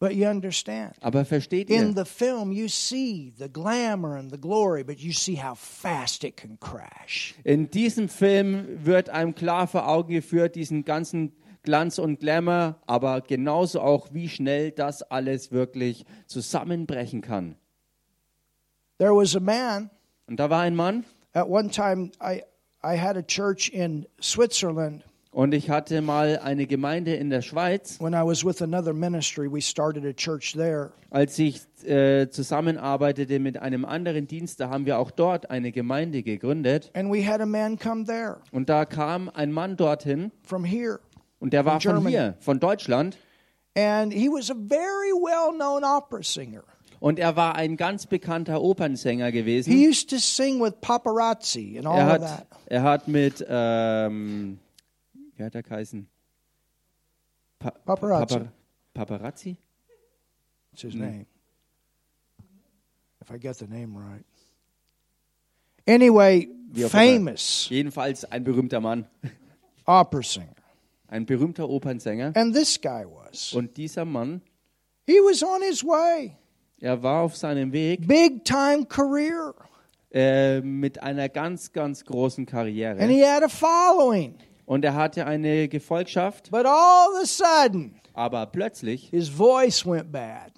S1: But you understand,
S2: Aber versteht
S1: in
S2: ihr?
S1: the film, you see the glamour and the glory, but you see how fast it can crash.
S2: In diesem Film wird einem klar vor Augen geführt, diesen ganzen Glanz und Glamour, aber genauso auch, wie schnell das alles wirklich zusammenbrechen kann.
S1: There was a man,
S2: Und da war ein Mann
S1: at one time, I, I had a church in Switzerland.
S2: Und ich hatte mal eine Gemeinde in der Schweiz.
S1: When I was with another ministry, we started a church there.
S2: Als ich äh, zusammenarbeitete mit einem anderen Dienst, da haben wir auch dort eine Gemeinde gegründet.
S1: And we had a man come there
S2: Und da kam ein Mann dorthin
S1: from here.
S2: und der war von
S1: Germany.
S2: hier, von Deutschland.
S1: And he was a very well known opera singer.
S2: Und er war ein ganz bekannter Opernsänger
S1: He
S2: gewesen.
S1: used to sing with paparazzi and all
S2: Er
S1: of
S2: hat,
S1: that.
S2: er hat mit, ähm, wie hat er geheißen? Pa
S1: Paparazzi.
S2: Papa- Paparazzi?
S1: That's his name. If I get the name right. Anyway, famous
S2: Jedenfalls ein berühmter Mann,
S1: opera singer.
S2: ein berühmter Opernsänger.
S1: And this guy was.
S2: Und dieser Mann,
S1: He was on his way.
S2: er war auf seinem Weg
S1: Big time career.
S2: äh, mit einer ganz, ganz großen
S1: And
S2: Karriere.
S1: he had a following.
S2: Und er hatte eine Gefolgschaft,
S1: But all of a sudden,
S2: aber plötzlich
S1: his voice went bad.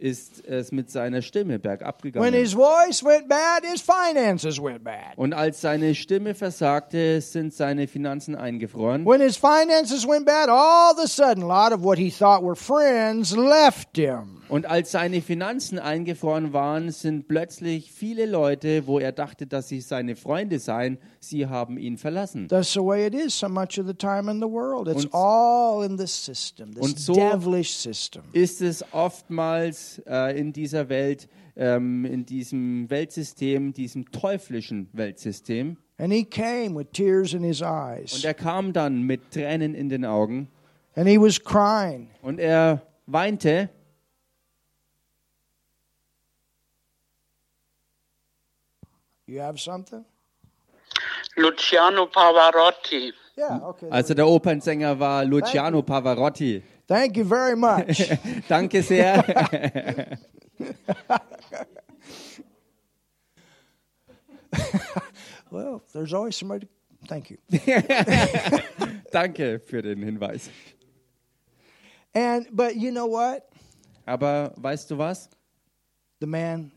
S2: ist es mit seiner Stimme bergab
S1: When
S2: gegangen.
S1: his voice went bad, his finances went bad.
S2: Und als seine Stimme versagte, sind seine Finanzen eingefroren.
S1: When his finances went bad, all of a sudden, a lot of what he thought were friends left him.
S2: Und als seine Finanzen eingefroren waren, sind plötzlich viele Leute, wo er dachte, dass sie seine Freunde seien, sie haben ihn verlassen.
S1: That's the way it is so much of the time in the world. It's
S2: Und-
S1: all in this system, this
S2: und so-
S1: devilish system.
S2: Ist es oftmals äh, in dieser Welt, ähm, in diesem Weltsystem, diesem teuflischen Weltsystem.
S1: And he came with tears in his
S2: Und
S1: eyes.
S2: er kam dann mit Tränen in den Augen
S1: And he was crying.
S2: und er weinte.
S1: You have something?
S3: Luciano Pavarotti.
S1: Yeah, okay.
S2: Also der Opernsänger war Luciano Pavarotti.
S1: Thank you very much.
S2: Danke sehr.
S1: well, there's always somebody. Thank you.
S2: Danke für den Hinweis.
S1: And but you know what?
S2: Aber weißt du was?
S1: The man,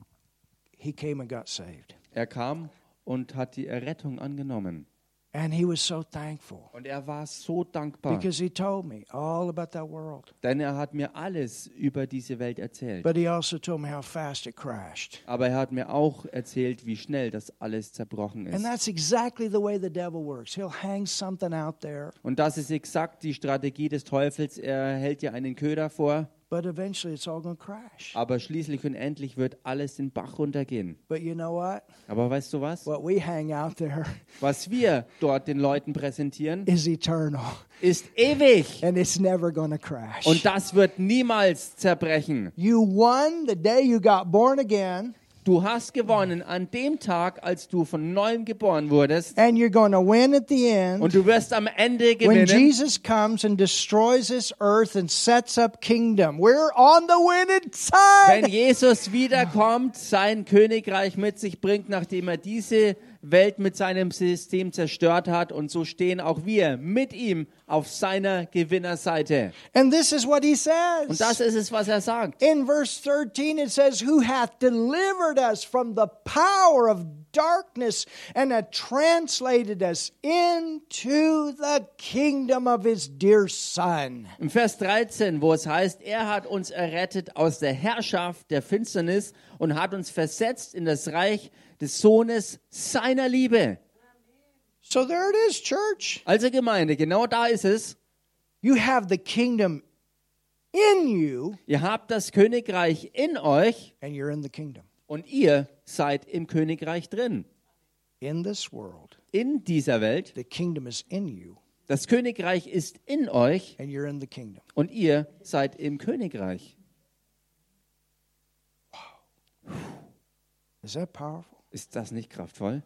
S1: he came and got saved,
S2: Er kam und hat die Errettung angenommen.
S1: and he was so thankful
S2: Und er war so dankbar,
S1: because he told me all about that world.
S2: denn er hat mir alles über diese Welt erzählt.
S1: But he also told me how fast it crashed.
S2: Aber er hat mir auch erzählt, wie schnell das alles zerbrochen
S1: And
S2: ist.
S1: that's exactly the way the devil works. He'll hang something out there,
S2: Und das ist exakt die Strategie des Teufels. Er hält dir einen Köder vor,
S1: but eventually it's all crash.
S2: aber schließlich und endlich wird alles den Bach runtergehen.
S1: But you know what?
S2: Aber weißt du was?
S1: What we hang out there
S2: Was wir dort den Leuten präsentieren,
S1: is eternal,
S2: ist ewig.
S1: and it's never to crash.
S2: Und das wird niemals zerbrechen.
S1: You won the day you got born again,
S2: Du hast gewonnen an dem Tag, als du von neuem geboren wurdest.
S1: And you're going to win at the end.
S2: Und du wirst am Ende
S1: when
S2: gewinnen,
S1: Jesus comes and destroys this earth and sets up kingdom, we're on the winning
S2: wenn
S1: side.
S2: Jesus wiederkommt, sein Königreich mit sich bringt, nachdem er diese Welt mit seinem System zerstört hat. Und so stehen auch wir mit ihm auf seiner Gewinnerseite.
S1: And this is what he
S2: Und
S1: says.
S2: das ist es, was er sagt.
S1: In verse 13, it says, Who hath delivered us from the power of darkness and hath translated us into the kingdom of his dear Son.
S2: Im Vers 13, wo es heißt, er hat uns errettet aus der Herrschaft der Finsternis und hat uns versetzt in das Reich des Sohnes seiner Liebe.
S1: So there it is, church.
S2: Also Gemeinde, genau da ist es.
S1: You have the kingdom in you,
S2: Ihr habt das Königreich in euch
S1: and you're in the kingdom.
S2: und ihr seid im Königreich drin.
S1: In this world,
S2: In dieser Welt.
S1: the kingdom is in you,
S2: Das Königreich ist in euch
S1: and you're in the kingdom.
S2: und ihr seid im Königreich.
S1: Is that powerful?
S2: Ist das nicht kraftvoll?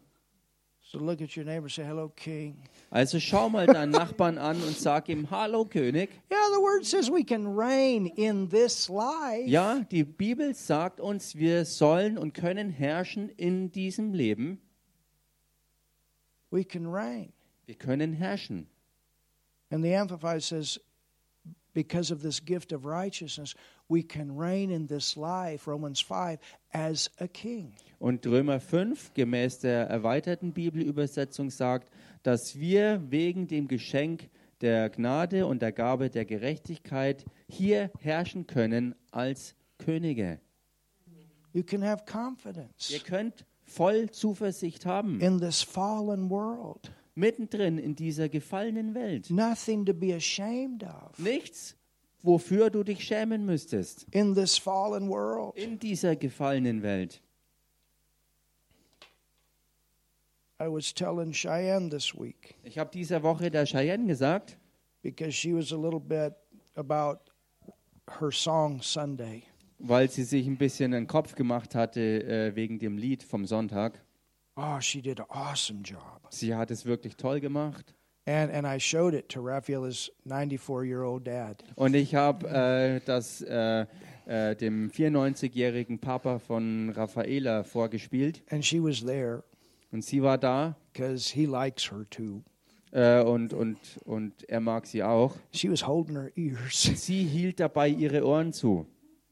S2: Also schau mal deinen Nachbarn an und sag ihm, hallo König. Ja, die Bibel sagt uns, wir sollen und können herrschen in diesem Leben. Wir können herrschen.
S1: And the Amplified says, because of this gift of righteousness, we can reign in this life, Romans 5, as a king.
S2: Und Römer 5 gemäß der erweiterten Bibelübersetzung sagt, dass wir wegen dem Geschenk der Gnade und der Gabe der Gerechtigkeit hier herrschen können als Könige.
S1: You can have confidence
S2: Ihr könnt voll Zuversicht haben,
S1: in this fallen world.
S2: mittendrin in dieser gefallenen Welt.
S1: Nothing to be ashamed of
S2: Nichts, wofür du dich schämen müsstest.
S1: in this fallen world.
S2: In dieser gefallenen Welt.
S1: I was telling Cheyenne this week
S2: Ich habe dieser Woche der Cheyenne gesagt,
S1: because she was a little bit about her song Sunday.
S2: weil sie sich ein bisschen einen Kopf gemacht hatte äh, wegen dem Lied vom Sonntag.
S1: Oh, she did an awesome job.
S2: Sie hat es wirklich toll gemacht.
S1: And and I showed it to Raphael, his 94 year old dad.
S2: Und ich habe äh, das äh, äh, dem 94-jährigen Papa von Raffaela vorgespielt.
S1: And she was there
S2: Und sie war da
S1: because he likes her too.
S2: äh, und, und, und er mag sie auch.
S1: She was holding her ears.
S2: Sie hielt dabei ihre Ohren zu.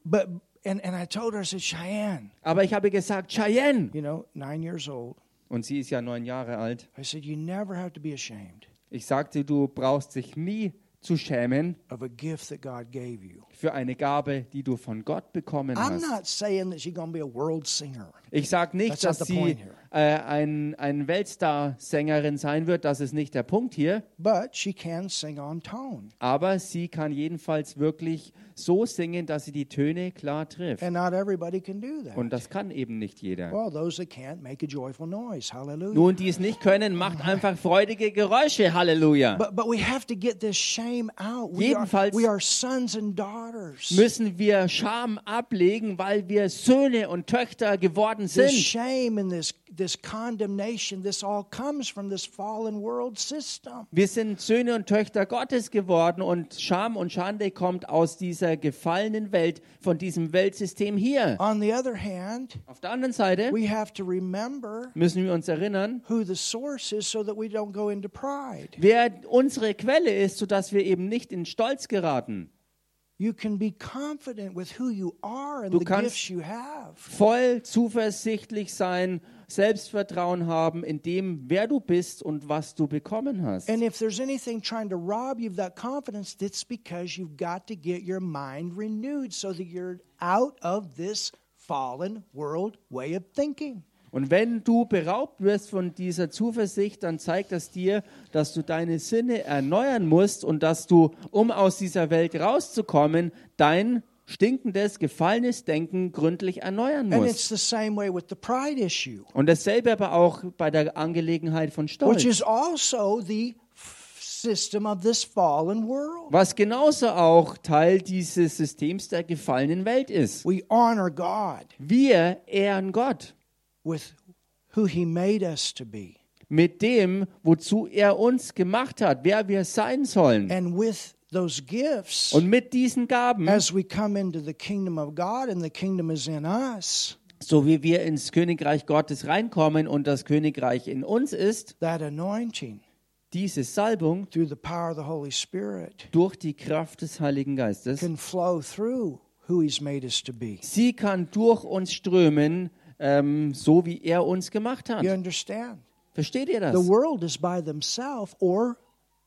S1: But and, and I told her, I said, Cheyenne,
S2: Aber ich habe gesagt, Cheyenne.
S1: you know, nine years old.
S2: Und sie ist ja neun Jahre alt.
S1: I said, you never have to be ashamed
S2: Ich sagte, du brauchst dich nie zu schämen
S1: of a gift that God gave you.
S2: für eine Gabe, die du von Gott bekommen
S1: I'm
S2: hast.
S1: not saying that she's going to be a world singer.
S2: Ich sage nicht,
S1: That's
S2: dass sie. Äh, ein, ein Weltstar-Sängerin sein wird. Das ist nicht der Punkt hier.
S1: But she can sing on tone.
S2: Aber sie kann jedenfalls wirklich so singen, dass sie die Töne klar trifft.
S1: And not everybody can do that.
S2: Und das kann eben nicht jeder.
S1: Well, those that can't make a joyful noise. Hallelujah.
S2: Nun, die es nicht können, macht einfach freudige Geräusche. Halleluja.
S1: But, but we have to get this shame out. We are,
S2: Jedenfalls-
S1: we are sons and daughters.
S2: Müssen wir Scham ablegen, weil wir Söhne und Töchter geworden
S1: This
S2: sind.
S1: shame and this, this condemnation, this all comes from this fallen world system.
S2: Wir sind Söhne und Töchter Gottes geworden und Scham und Schande kommt aus dieser gefallenen Welt, von diesem Weltsystem hier.
S1: On the other hand,
S2: Auf der anderen Seite
S1: we have to remember
S2: müssen wir uns erinnern,
S1: who the source is so that we don't go into pride.
S2: wer unsere Quelle ist, sodass wir eben nicht in Stolz geraten.
S1: You can be confident with who you are and
S2: Du
S1: the
S2: kannst-
S1: gifts you have.
S2: Voll zuversichtlich sein, Selbstvertrauen haben in dem, wer du bist und was du bekommen hast.
S1: And if there's anything trying to rob you of that confidence, that's because you've got to get your mind renewed so that you're out of this fallen world way of thinking.
S2: Und wenn du beraubt wirst von dieser Zuversicht, dann zeigt das dir, dass du deine Sinne erneuern musst und dass du, um aus dieser Welt rauszukommen, dein stinkendes, gefallenes Denken gründlich erneuern
S1: issue,
S2: Und dasselbe aber auch bei der Angelegenheit von
S1: which
S2: Stolz.
S1: is also the
S2: was genauso auch Teil dieses Systems der gefallenen Welt ist.
S1: We honor God
S2: Wir ehren Gott
S1: with who He made us to be
S2: mit dem, wozu er uns gemacht hat, wer wir sein sollen.
S1: and with those gifts.
S2: Und mit diesen Gaben,
S1: As we come into the kingdom of God and the kingdom is in us,
S2: so wie wir ins Königreich Gottes reinkommen und das Königreich in uns ist,
S1: that anointing
S2: diese Salbung
S1: through the power of the Holy Spirit
S2: durch die Kraft des Heiligen Geistes,
S1: can flow through who He's made us to be.
S2: sie kann durch uns strömen, ähm, so wie er uns gemacht hat.
S1: You understand?
S2: Versteht ihr
S1: The
S2: das?
S1: world is by themselves or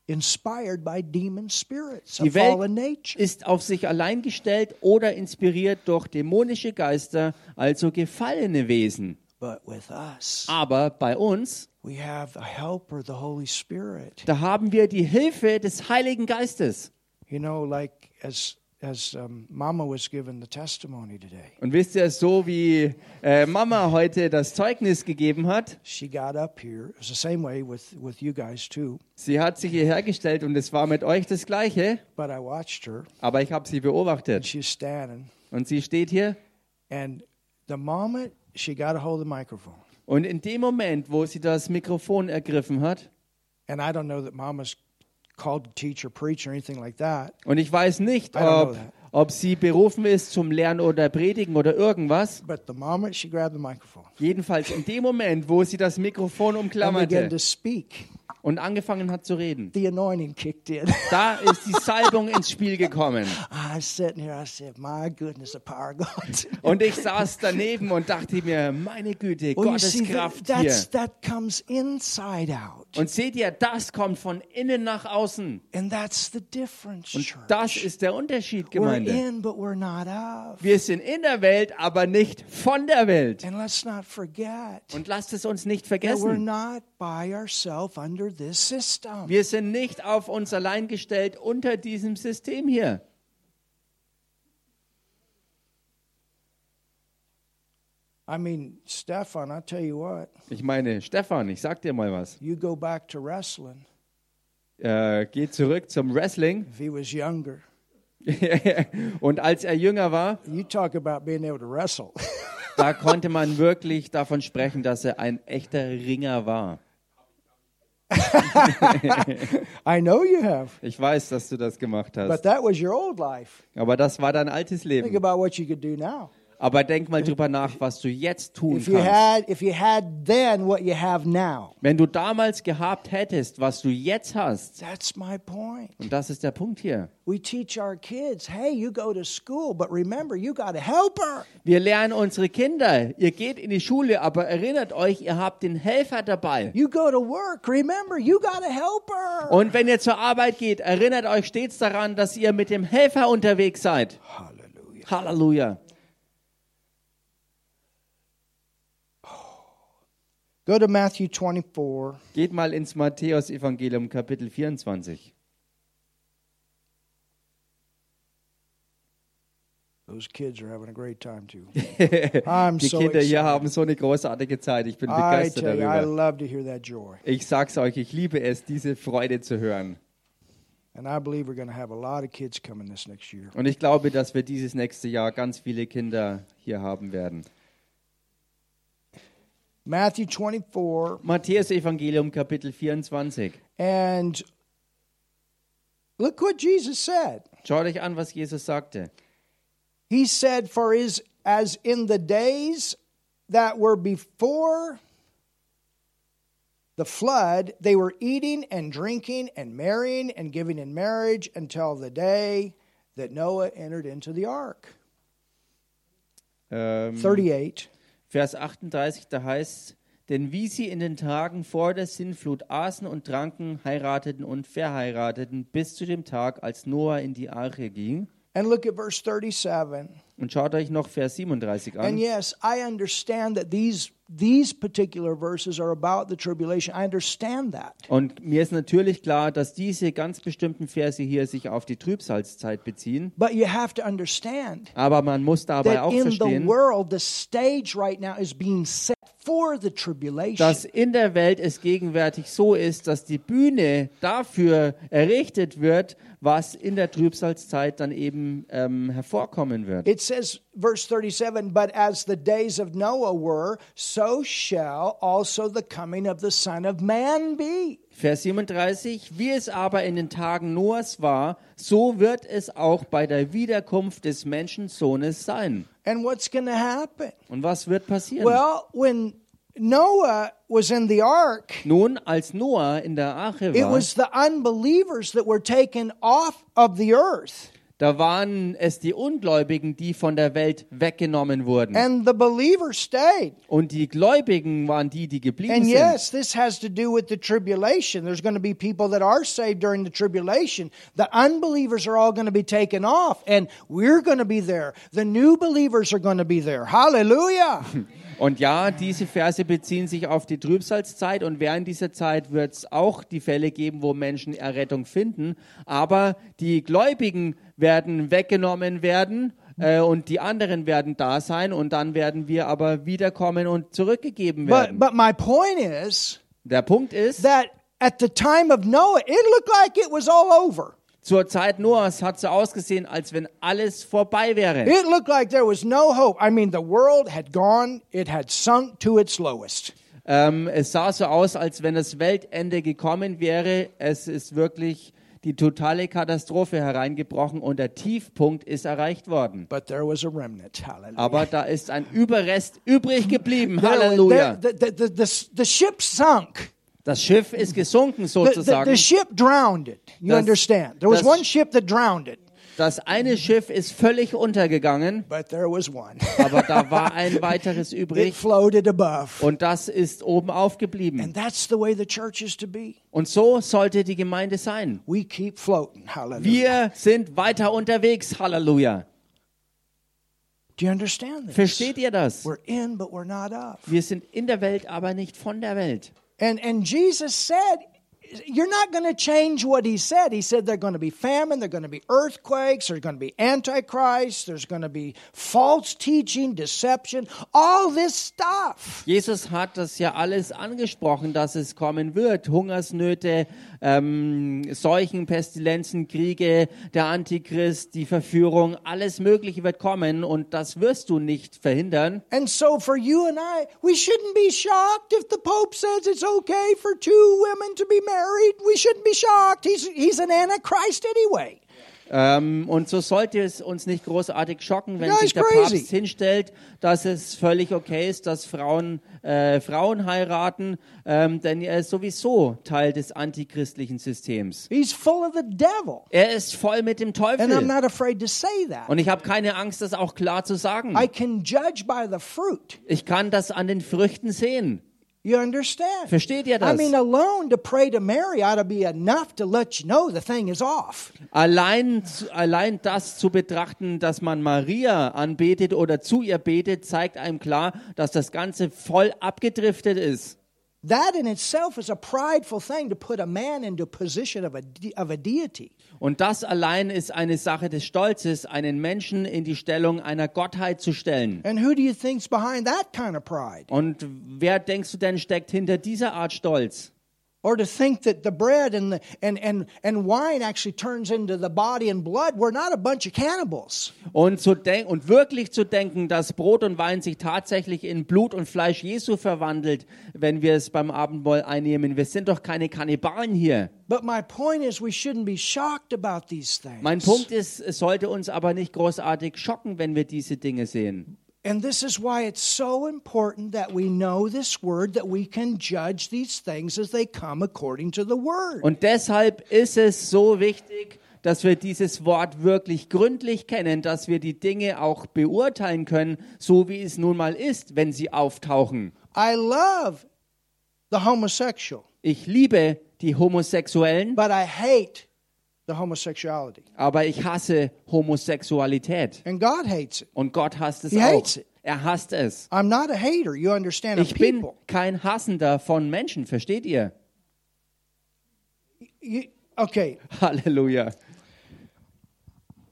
S1: inspired by demon spirits
S2: Die
S1: of
S2: Welt
S1: fallen nature.
S2: ist auf sich allein gestellt oder inspiriert durch dämonische Geister, also gefallene Wesen.
S1: But with us,
S2: Aber bei uns,
S1: we have a helper, the Holy Spirit.
S2: da haben wir die Hilfe des Heiligen Geistes.
S1: You know, like as as um, Mama was given the testimony today.
S2: Und wisst ihr, so wie äh, Mama heute das Zeugnis gegeben hat,
S1: She got up here. It was the same way with with you guys too.
S2: sie hat sich hierher gestellt und es war mit euch das Gleiche,
S1: But I watched her,
S2: aber ich habe sie
S1: and
S2: beobachtet.
S1: she's standing.
S2: Und sie steht hier
S1: And the moment she got a hold of the microphone,
S2: und in dem Moment, wo sie das Mikrofon ergriffen hat,
S1: and I don't know that Mama's called to teach or preach or anything like that.
S2: und ich weiß nicht,
S1: I don't know
S2: ob,
S1: that.
S2: ob sie berufen ist zum Lernen oder Predigen oder irgendwas,
S1: But the moment she grabbed the microphone
S2: Jedenfalls in dem Moment, wo sie das Mikrofon
S1: and began
S2: umklammerte
S1: to speak,
S2: und angefangen hat zu reden,
S1: the anointing kicked in.
S2: da ist die Salbung ins Spiel gekommen.
S1: I was sitting here. I said, "My goodness, the power of God."
S2: Und ich saß daneben und dachte mir, meine Güte,
S1: Well, you
S2: Gottes
S1: see, that,
S2: Kraft hier.
S1: that's that comes inside out,
S2: Und seht ihr, das kommt von innen nach außen.
S1: and that's the difference.
S2: Und das ist der Unterschied,
S1: we're
S2: Gemeinde.
S1: in, but we're not of.
S2: Wir sind in der Welt, aber nicht von der Welt.
S1: And let's not forget
S2: Und lasst es uns nicht
S1: that we're
S2: vergessen.
S1: not by ourselves under this system.
S2: Wir sind nicht auf uns allein gestellt unter diesem System hier.
S1: I mean, Stefan, I tell you what,
S2: Ich meine, Stefan, ich sag dir mal was.
S1: you go back to wrestling.
S2: Äh, geht zurück zum Wrestling.
S1: If he was younger,
S2: und als er jünger war,
S1: you talk about being able to wrestle.
S2: da konnte man wirklich davon sprechen, dass er ein echter Ringer war.
S1: I know you have,
S2: Ich weiß, dass du das gemacht
S1: but
S2: hast.
S1: that was your old life.
S2: Aber das war dein altes
S1: Think
S2: Leben.
S1: about what you could do now.
S2: Aber denk mal drüber nach, was du jetzt tun
S1: If you
S2: kannst.
S1: had, if you had then what you have now,
S2: Wenn du damals gehabt hättest, was du jetzt hast.
S1: that's my point.
S2: Und das ist der Punkt hier.
S1: We teach our kids, hey, you go to school, but remember, you got a helper.
S2: Wir lernen unsere Kinder, ihr geht in die Schule, aber erinnert euch, ihr habt den Helfer dabei.
S1: You go to work, remember, you got a helper.
S2: Und wenn ihr zur Arbeit geht, erinnert euch stets daran, dass ihr mit dem Helfer unterwegs seid.
S1: Hallelujah.
S2: Halleluja.
S1: Go to Matthew 24.
S2: Geht mal ins Matthäus-Evangelium, Kapitel 24.
S1: Those kids are having a great time too. I'm
S2: Die
S1: so
S2: Kinder hier
S1: excited.
S2: haben so eine großartige Zeit. Ich bin
S1: I
S2: begeistert
S1: tell you, I
S2: darüber.
S1: love to hear that joy.
S2: Ich sag's euch, ich liebe es, diese Freude zu hören.
S1: And I believe we're going to have a lot of kids coming this next year.
S2: Und ich glaube, dass wir dieses nächste Jahr ganz viele Kinder hier haben werden.
S1: Matthew 24,
S2: Matthäus-Evangelium, Kapitel 24.
S1: and look what Jesus said.
S2: Schaut euch an, was Jesus sagte.
S1: He said, For is as in the days that were before the flood, they were eating and drinking and marrying and giving in marriage until the day that Noah entered into the ark.
S2: Ähm,
S1: 38.
S2: Vers 38, da heißt denn wie sie in den Tagen vor der Sintflut aßen und tranken, heirateten und verheirateten, bis zu dem Tag, als Noah in die Arche ging.
S1: And look at verse 37.
S2: Und schaut euch noch Vers 37
S1: And
S2: an.
S1: yes, I understand that these these particular verses are about the tribulation. I understand that.
S2: Und mir ist natürlich klar, dass diese ganz bestimmten Verse hier sich auf die Trübsalzeit beziehen.
S1: But you have to understand
S2: Aber man muss dabei
S1: that
S2: auch
S1: in the
S2: verstehen,
S1: world the stage right now is being set for the tribulation.
S2: dass in der Welt es gegenwärtig so ist, dass die Bühne dafür errichtet wird, was in der Trübsalzeit dann eben ähm, hervorkommen wird.
S1: It says, verse 37, but as the days of Noah were, so shall also the coming of the Son of Man be.
S2: Vers 37, wie es aber in den Tagen Noahs war, so wird es auch bei der Wiederkunft des Menschensohnes sein.
S1: And what's going to happen?
S2: Und was wird passieren?
S1: Well, when Noah was in the ark,
S2: Nun, als Noah in der Arche
S1: it
S2: war,
S1: was the unbelievers that were taken off of the earth.
S2: Da waren es die Ungläubigen, die von der Welt weggenommen wurden.
S1: And the believers stayed.
S2: Und die Gläubigen waren die, die geblieben
S1: And
S2: sind.
S1: yes, this has to do with the tribulation. There's going to be people that are saved during the tribulation. The unbelievers are all going to be taken off, and we're going to be there. The new believers are going to be there. Hallelujah.
S2: Und ja, diese Verse beziehen sich auf die Trübsalzeit und während dieser Zeit wird es auch die Fälle geben, wo Menschen Errettung finden. Aber die Gläubigen werden weggenommen werden äh, und die anderen werden da sein und dann werden wir aber wiederkommen und zurückgegeben
S1: but,
S2: werden.
S1: but my point is
S2: Der Punkt ist,
S1: that at the time of Noah, it looked like it was all over.
S2: zur Zeit Noahs hat es so ausgesehen, als wenn alles vorbei wäre.
S1: It looked like there was no hope. I mean, the world had gone, it had sunk to its lowest.
S2: Ähm, es sah so aus, als wenn das Weltende gekommen wäre. Es ist wirklich die totale Katastrophe hereingebrochen und der Tiefpunkt ist erreicht worden.
S1: But there was a remnant. Hallelujah.
S2: Aber da ist ein Überrest übrig geblieben.
S1: There
S2: Halleluja.
S1: there- the, the, the, the, the ship sunk.
S2: Das Schiff ist gesunken
S1: The, the,
S2: sozusagen.
S1: the ship drowned it. You
S2: Das-
S1: understand? There was
S2: das-
S1: one ship that drowned it,
S2: Das eine Schiff ist völlig untergegangen,
S1: but there was one.
S2: aber da war ein weiteres
S1: it
S2: übrig
S1: floated above.
S2: und das ist oben aufgeblieben.
S1: And that's the way the church is to be.
S2: Und so sollte die Gemeinde sein.
S1: We keep floating. Hallelujah.
S2: Wir sind weiter unterwegs. Halleluja.
S1: Do you understand this?
S2: Versteht ihr das?
S1: We're in, but we're not of.
S2: Wir sind in der Welt, aber nicht von der Welt.
S1: And and Jesus said, You're not going to change what he said. He said there's going to be famine, there's going to be earthquakes, there's going to be antichrist, there's going to be false teaching, deception, all this stuff.
S2: Jesus hat das ja alles angesprochen, dass es kommen wird. Hungersnöte, ähm, Seuchen, Pestilenzen, Kriege, der Antichrist, die Verführung, alles Mögliche wird kommen und das wirst du nicht verhindern.
S1: And so for you and I, we shouldn't be shocked if the Pope says it's okay for two women to be married. We shouldn't be shocked. He's, he's an antichrist anyway.
S2: Ähm, und so sollte es uns nicht großartig schocken, wenn sich der
S1: crazy.
S2: Papst hinstellt, dass es völlig okay ist, dass Frauen äh, Frauen heiraten, ähm, denn er ist sowieso Teil des antichristlichen Systems.
S1: He's full of the devil.
S2: Er ist voll mit dem
S1: And I'm
S2: Teufel.
S1: not afraid to say that.
S2: Und ich habe keine Angst, das auch klar zu sagen.
S1: I can judge by the fruit.
S2: Ich kann das an den Früchten sehen.
S1: You understand?
S2: Versteht ihr
S1: I
S2: das?
S1: mean, alone to pray to Mary ought to be enough to let you know the thing is off.
S2: Allein, allein das zu betrachten, dass man Maria anbetet oder zu ihr betet, zeigt einem klar, dass das Ganze voll abgedriftet ist.
S1: That in itself is a prideful thing to put a man into position of a, of a deity.
S2: Und das allein ist eine Sache des Stolzes, einen Menschen in die Stellung einer Gottheit zu stellen.
S1: And who do you think's behind that kind of pride?
S2: Und wer denkst du denn steckt hinter dieser Art Stolz?
S1: Or to think that the bread and, the, and, and, and wine actually turns into the body and blood. We're not a bunch of cannibals.
S2: Und, zu denk und wirklich zu denken, dass Brot und Wein sich tatsächlich in Blut und Fleisch Jesu verwandelt, wenn wir es beim Abendmahl einnehmen. Wir sind doch keine Kannibalen hier.
S1: But my point is, we shouldn't be shocked about these things.
S2: Mein Punkt ist, es sollte uns aber nicht großartig schocken, wenn wir diese Dinge sehen.
S1: And this is why it's so important that we know this word, that we can judge these things as they come according to the word.
S2: Und deshalb ist es so wichtig, dass wir dieses Wort wirklich gründlich kennen, dass wir die Dinge auch beurteilen können, so wie es nun mal ist, wenn sie auftauchen.
S1: I love the homosexual,
S2: Ich liebe die Homosexuellen,
S1: but I hate the homosexuality.
S2: Aber ich hasse Homosexualität.
S1: And God hates it.
S2: Und Gott hasst es
S1: He
S2: auch.
S1: hates it.
S2: Er hasst es.
S1: I'm not a hater, you understand,
S2: Ich bin
S1: people.
S2: kein Hassender von Menschen, versteht ihr?
S1: You, okay,
S2: Halleluja.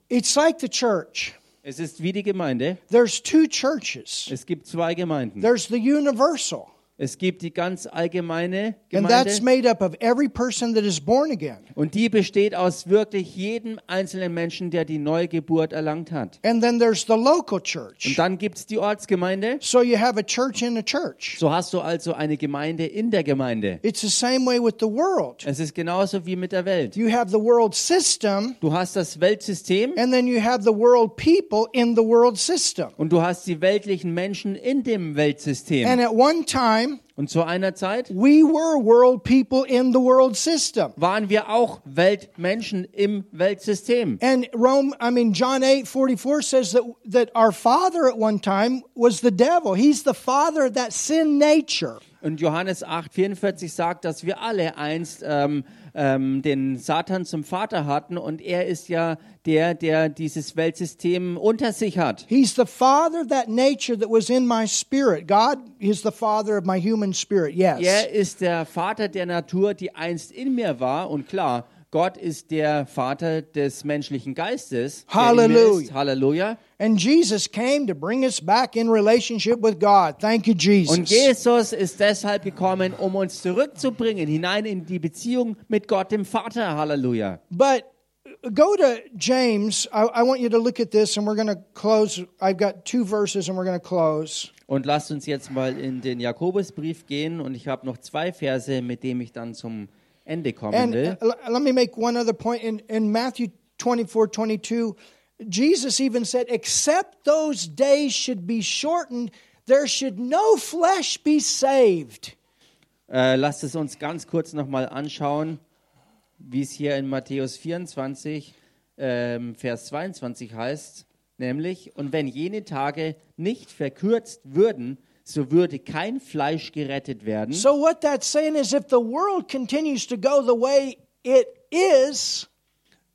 S1: it's like the church.
S2: Es ist wie die Gemeinde.
S1: There's two churches.
S2: Es gibt zwei Gemeinden.
S1: There's the universal,
S2: Es gibt die ganz allgemeine
S1: and that's
S2: Gemeinde
S1: made up of every person that is born again.
S2: und die besteht aus wirklich jedem einzelnen Menschen, der die Neugeburt erlangt hat.
S1: And then there's the local
S2: Und
S1: church.
S2: dann gibt es die Ortsgemeinde.
S1: So you have a church in a church.
S2: So hast du also eine Gemeinde in der Gemeinde.
S1: It's the same way with the world.
S2: Es ist genauso wie mit der Welt.
S1: You have the world system,
S2: Du hast das Weltsystem
S1: and then you have the world people in the world system.
S2: und du hast die weltlichen Menschen in dem
S1: And
S2: Weltsystem.
S1: at one time,
S2: Und zu einer Zeit
S1: we were world people in the world system.
S2: waren wir auch Weltmenschen im Weltsystem.
S1: And Rome, I mean, John 8 44 says that, that our father at one time was the devil. He's the father of that sin nature.
S2: Und Johannes 8,44 sagt, dass wir alle einst ähm, ähm, den Satan zum Vater hatten und er ist ja der, der dieses Weltsystem unter sich hat.
S1: He's the father of that nature that was in my spirit. God is the father of my human spirit, yes.
S2: Er ist der Vater der Natur, die einst in mir war und klar, Gott ist der Vater des menschlichen Geistes. mir
S1: Halleluja. And Jesus came to bring us back in relationship with God. Thank you, Jesus.
S2: Und Jesus ist deshalb gekommen, um uns zurückzubringen, hinein in die Beziehung mit Gott, dem Vater. Halleluja.
S1: But go to James. I, I want you to look at this, and we're going to close. I've got two verses, and we're going to close.
S2: Und lasst uns jetzt mal in den Jakobusbrief gehen und ich habe noch zwei Verse, mit denen ich dann zum Ende kommen
S1: And
S2: will.
S1: uh, l- let me make one other point. In, in Matthew 24 22, Jesus even said, Except those days should be shortened, there should no flesh be saved.
S2: Äh, lasst es uns ganz kurz nochmal anschauen, wie es hier in Matthäus 24, ähm, Vers 22 heißt, nämlich, und wenn jene Tage nicht verkürzt würden, so würde kein Fleisch gerettet werden.
S1: So, what that's saying is if the world continues to go the way it is,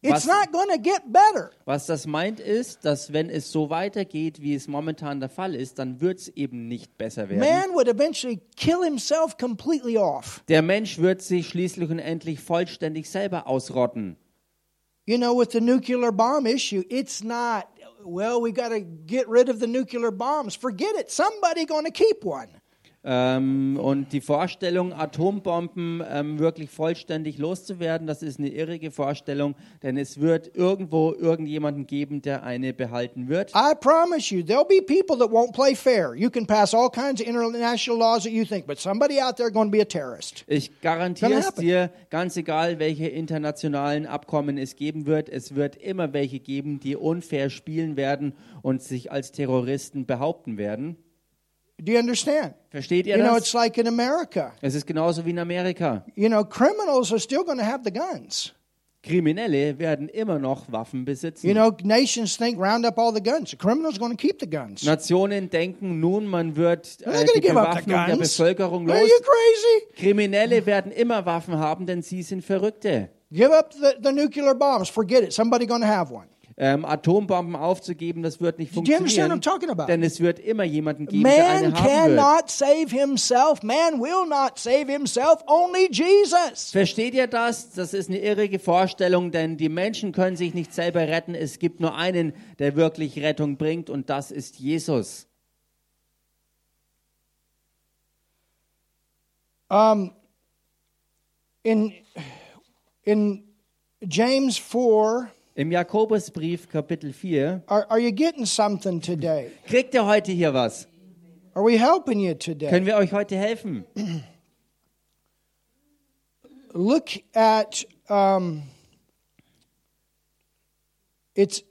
S2: Was-
S1: it's not going to get better.
S2: Was das meint ist, dass wenn es so weitergeht, wie es momentan der Fall ist, dann wird es eben nicht besser werden.
S1: Man would eventually kill himself completely off.
S2: Der Mensch wird sich schließlich und endlich vollständig selber ausrotten.
S1: You know, with the nuclear bomb issue, it's not, well, we got to get rid of the nuclear bombs. Forget it. Somebody going to keep one.
S2: Ähm, und die Vorstellung, Atombomben ähm, wirklich vollständig loszuwerden, das ist eine irrige Vorstellung, denn es wird irgendwo irgendjemanden geben, der eine behalten wird.
S1: I promise you, there'll be people that won't play fair. You can pass all kinds of international laws that you think, but somebody out there going to be a terrorist.
S2: Ich garantiere es dir, ganz egal, welche internationalen Abkommen es geben wird, es wird immer welche geben, die unfair spielen werden und sich als Terroristen behaupten werden.
S1: Do you understand?
S2: Versteht ihr
S1: You know,
S2: das?
S1: it's like in America.
S2: Es ist genauso wie in Amerika.
S1: You know, criminals are still going to have the guns.
S2: Kriminelle werden immer noch Waffen besitzen.
S1: You know, nations think round up all the guns. The criminals going to keep the guns.
S2: Nationen denken nun, man wird äh, die Bewaffnung der. Bevölkerung
S1: Are
S2: los.
S1: you crazy?
S2: Kriminelle werden immer Waffen haben, denn sie sind Verrückte.
S1: Give up the, the nuclear bombs. Forget it. Somebody going to have one.
S2: Ähm, Atombomben aufzugeben, das wird nicht funktionieren, denn es wird immer jemanden geben, der
S1: Man
S2: eine haben wird.
S1: save himself. Man will not save himself. Only Jesus.
S2: Versteht ihr das? Das ist eine irrige Vorstellung, denn die Menschen können sich nicht selber retten. Es gibt nur einen, der wirklich Rettung bringt, und das ist Jesus.
S1: Um, in in James four,
S2: Im Jakobusbrief Kapitel 4
S1: are, are you getting something today?
S2: kriegt ihr heute hier was.
S1: Are we helping you today?
S2: Können wir euch heute helfen?
S1: Look at um, it's.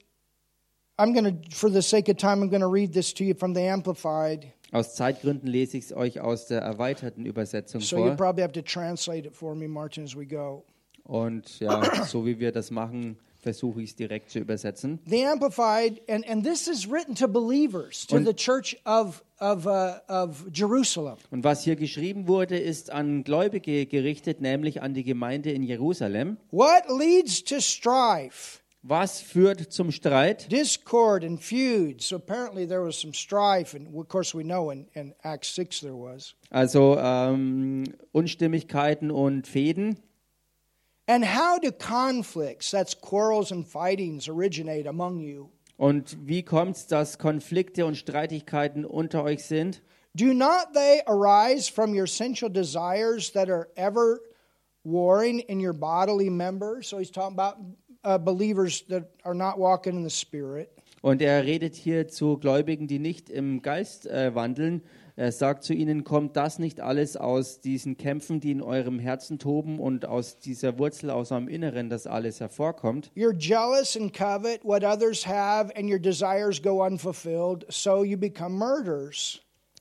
S1: I'm going to, for the sake of time, I'm going to read this to you from the Amplified.
S2: Aus Zeitgründen lese ich es euch aus der erweiterten Übersetzung
S1: So you
S2: vor.
S1: probably have to translate it for me, Martin, as we go.
S2: Und ja, so wie wir das machen, versuche ich es direkt zu übersetzen.
S1: The Amplified, and, and this is written to believers, to
S2: Und-
S1: the church of, of, uh, of Jerusalem.
S2: Und was hier geschrieben wurde, ist an Gläubige gerichtet, nämlich an die Gemeinde in Jerusalem.
S1: What leads to strife?
S2: Was führt zum Streit?
S1: discord and feuds. So apparently there was some strife, and of course we know in, in Acts 6 there was.
S2: Also ähm, Unstimmigkeiten und Fäden.
S1: And how do conflicts, that's quarrels and fightings, originate among you?
S2: Und wie kommt es, dass Konflikte und Streitigkeiten unter euch sind?
S1: Do not they arise from your sensual desires that are ever warring in your bodily members? So he's talking about uh, believers that are not walking in the Spirit.
S2: Und er redet hier zu Gläubigen, die nicht im Geist äh, wandeln. Er sagt zu ihnen, kommt das nicht alles aus diesen Kämpfen, die in eurem Herzen toben und aus dieser Wurzel aus eurem Inneren, das alles hervorkommt?
S1: You're jealous and covet what others have, and your desires go unfulfilled, so you become murderers.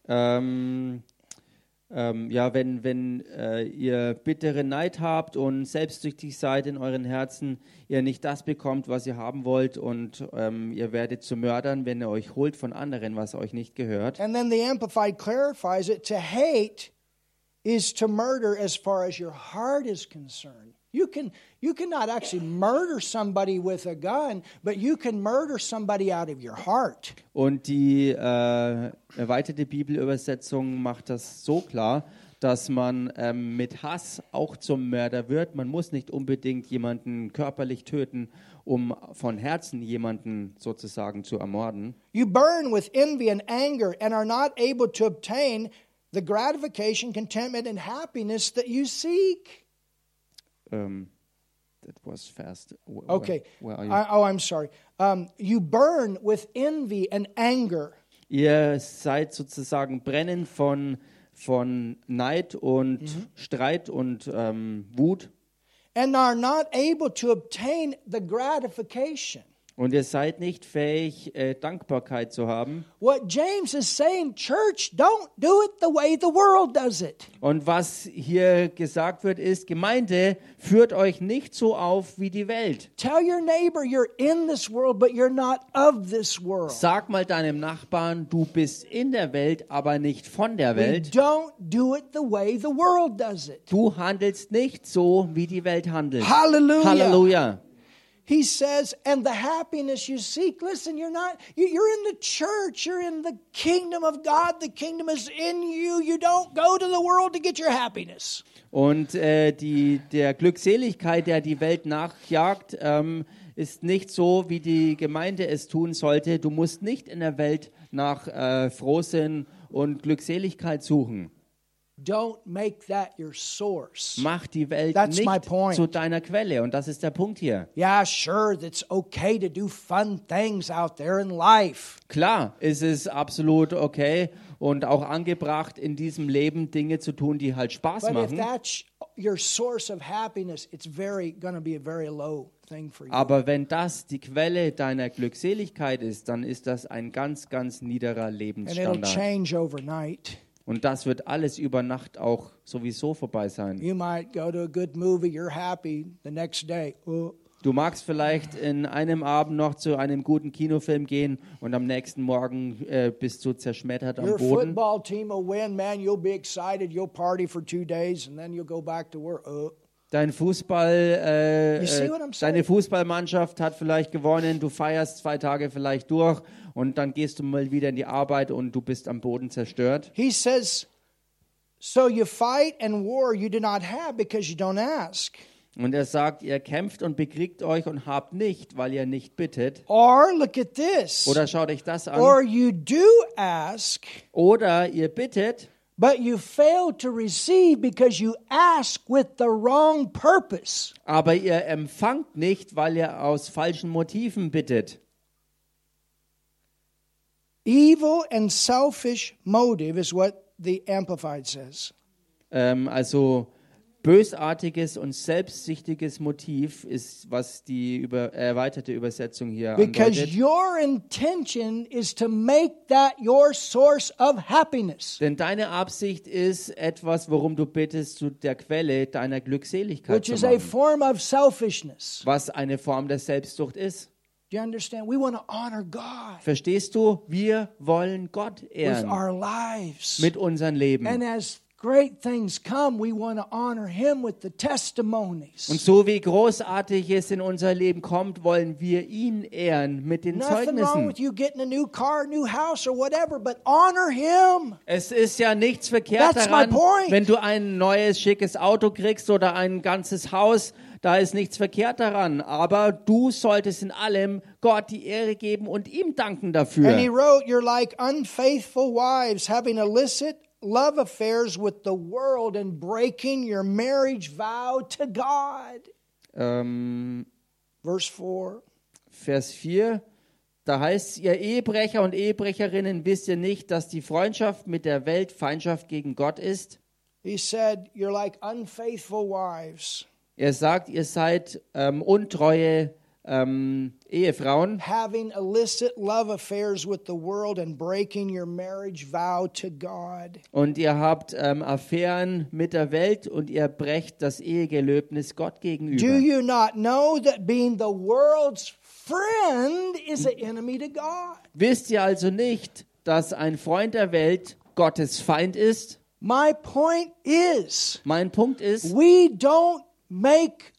S2: Ähm, ähm, ja, wenn, wenn äh, ihr bittere Neid habt und selbstsüchtig seid in euren Herzen, ihr nicht das bekommt, was ihr haben wollt und ähm, ihr werdet zu Mördern, wenn ihr euch holt von anderen, was euch nicht gehört.
S1: And then the Amplified clarifies it to hate is to murder as far as your heart is concerned. You can you cannot actually murder somebody with a gun, but you can murder somebody out of your heart.
S2: Und die äh, erweiterte Bibelübersetzung macht das so klar, dass man ähm, mit Hass auch zum Mörder wird. Man muss nicht unbedingt jemanden körperlich töten, um von Herzen jemanden sozusagen zu ermorden.
S1: You burn with envy and anger and are not able to obtain the gratification, contentment, and happiness that you seek.
S2: Um, that was fast. Wh- wh-
S1: Okay.
S2: Where?
S1: I, oh, I'm sorry. Um, you burn with envy and anger.
S2: Ihr seid sozusagen brennen von, von Neid und Streit und ähm, Wut.
S1: and are not able to obtain the gratification.
S2: Und ihr seid nicht fähig, äh, Dankbarkeit zu haben.
S1: What James is saying, church, don't do it the way the world does it.
S2: Und was hier gesagt wird, ist, Gemeinde, führt euch nicht so auf wie die Welt.
S1: Tell your neighbor you're in this world, but you're not of this world.
S2: Sag mal deinem Nachbarn, du bist in der Welt, aber nicht von der
S1: We
S2: Welt.
S1: don't do it the way the world does it.
S2: Du handelst nicht so, wie die Welt handelt.
S1: Hallelujah.
S2: Halleluja.
S1: He says, and the happiness you seek. Listen, you're not, you- you're in the church, you're in the kingdom of God. The kingdom is in you. You don't go to the world to get your happiness.
S2: Und äh, die, der Glückseligkeit, der die Welt nachjagt, ähm, ist nicht so, wie die Gemeinde es tun sollte. Du musst nicht in der Welt nach äh, Frohsinn und Glückseligkeit suchen. Mach die Welt
S1: That's my
S2: nicht
S1: point.
S2: zu deiner Quelle. Und das ist der Punkt hier.
S1: Yeah, sure, it's okay to do fun things out there in life.
S2: Klar ist es absolut okay und auch angebracht, in diesem Leben Dinge zu tun, die halt Spaß
S1: But if
S2: machen.
S1: that's your source of happiness, it's very going to be a very low thing for you.
S2: Aber wenn das die Quelle deiner Glückseligkeit ist, dann ist das ein ganz, ganz niederer Lebensstandard. Und das wird alles über Nacht auch sowieso vorbei sein.
S1: You might go to a good movie, you're happy the next day. Oh,
S2: Du magst vielleicht in einem Abend noch zu einem guten Kinofilm gehen und am nächsten Morgen äh, bist du zerschmettert am
S1: your
S2: Boden.
S1: football team will win, man. You'll be excited. You'll party for two days, and then you'll go back to work. Oh.
S2: Dein Fußball, äh, äh, deine Fußballmannschaft hat vielleicht gewonnen, du feierst zwei Tage vielleicht durch und dann gehst du mal wieder in die Arbeit und du bist am Boden zerstört.
S1: He says, So you fight and war you do not have because you don't ask.
S2: Und er sagt, ihr kämpft und bekriegt euch und habt nicht, weil ihr nicht bittet.
S1: Or look at this.
S2: Oder schaut euch das an.
S1: Or you do ask,
S2: Oder ihr bittet,
S1: but you fail to receive because you ask with the wrong purpose.
S2: aber ihr empfangt nicht, weil ihr aus falschen Motiven bittet.
S1: Evil and selfish motive is what the Amplified says.
S2: Ähm, also bösartiges und selbstsüchtiges Motiv ist, was die über, erweiterte Übersetzung hier
S1: Because
S2: andeutet.
S1: your intention is to make that your source of happiness,
S2: Denn deine Absicht ist etwas, worum du bittest, zu der Quelle deiner Glückseligkeit
S1: which
S2: zu
S1: is a form of selfishness.
S2: was eine Form der Selbstsucht ist.
S1: Do you understand? We want to honor God
S2: Verstehst du? Wir wollen Gott
S1: with
S2: ehren
S1: our lives.
S2: mit unserem Leben.
S1: And as great things come, we want to honor Him with the testimonies.
S2: Und so wie großartig es in unser Leben kommt, wollen wir ihn ehren mit den
S1: Nothing wrong
S2: Zeugnissen.
S1: with you getting a new car, new house, or whatever, but honor Him.
S2: Es ist ja nichts verkehrt
S1: That's my
S2: daran,
S1: point.
S2: wenn du ein neues, schickes Auto kriegst oder ein ganzes Haus. Da ist nichts verkehrt daran. Aber du solltest in allem Gott die Ehre geben und ihm danken
S1: And he
S2: dafür.
S1: wrote, You're like unfaithful wives having illicit love affairs with the world and breaking your marriage vow to God.
S2: Ähm,
S1: Verse 4.
S2: Vers 4. Da heißt es, ihr Ehebrecher und Ehebrecherinnen, wisst ihr nicht, dass die Freundschaft mit der Welt Feindschaft gegen Gott ist?
S1: He said, You're like unfaithful wives
S2: Er sagt, ihr seid ähm, untreue ähm, Ehefrauen,
S1: having illicit love affairs with the world and breaking your marriage vow to God.
S2: Und ihr habt ähm, Affären mit der Welt und ihr brecht das Ehegelöbnis Gott
S1: Do
S2: gegenüber.
S1: you not know that being the world's friend is an enemy to God?
S2: Wisst ihr also nicht, dass ein Freund der Welt Gottes Feind ist?
S1: My point is,
S2: Mein Punkt ist,
S1: we don't make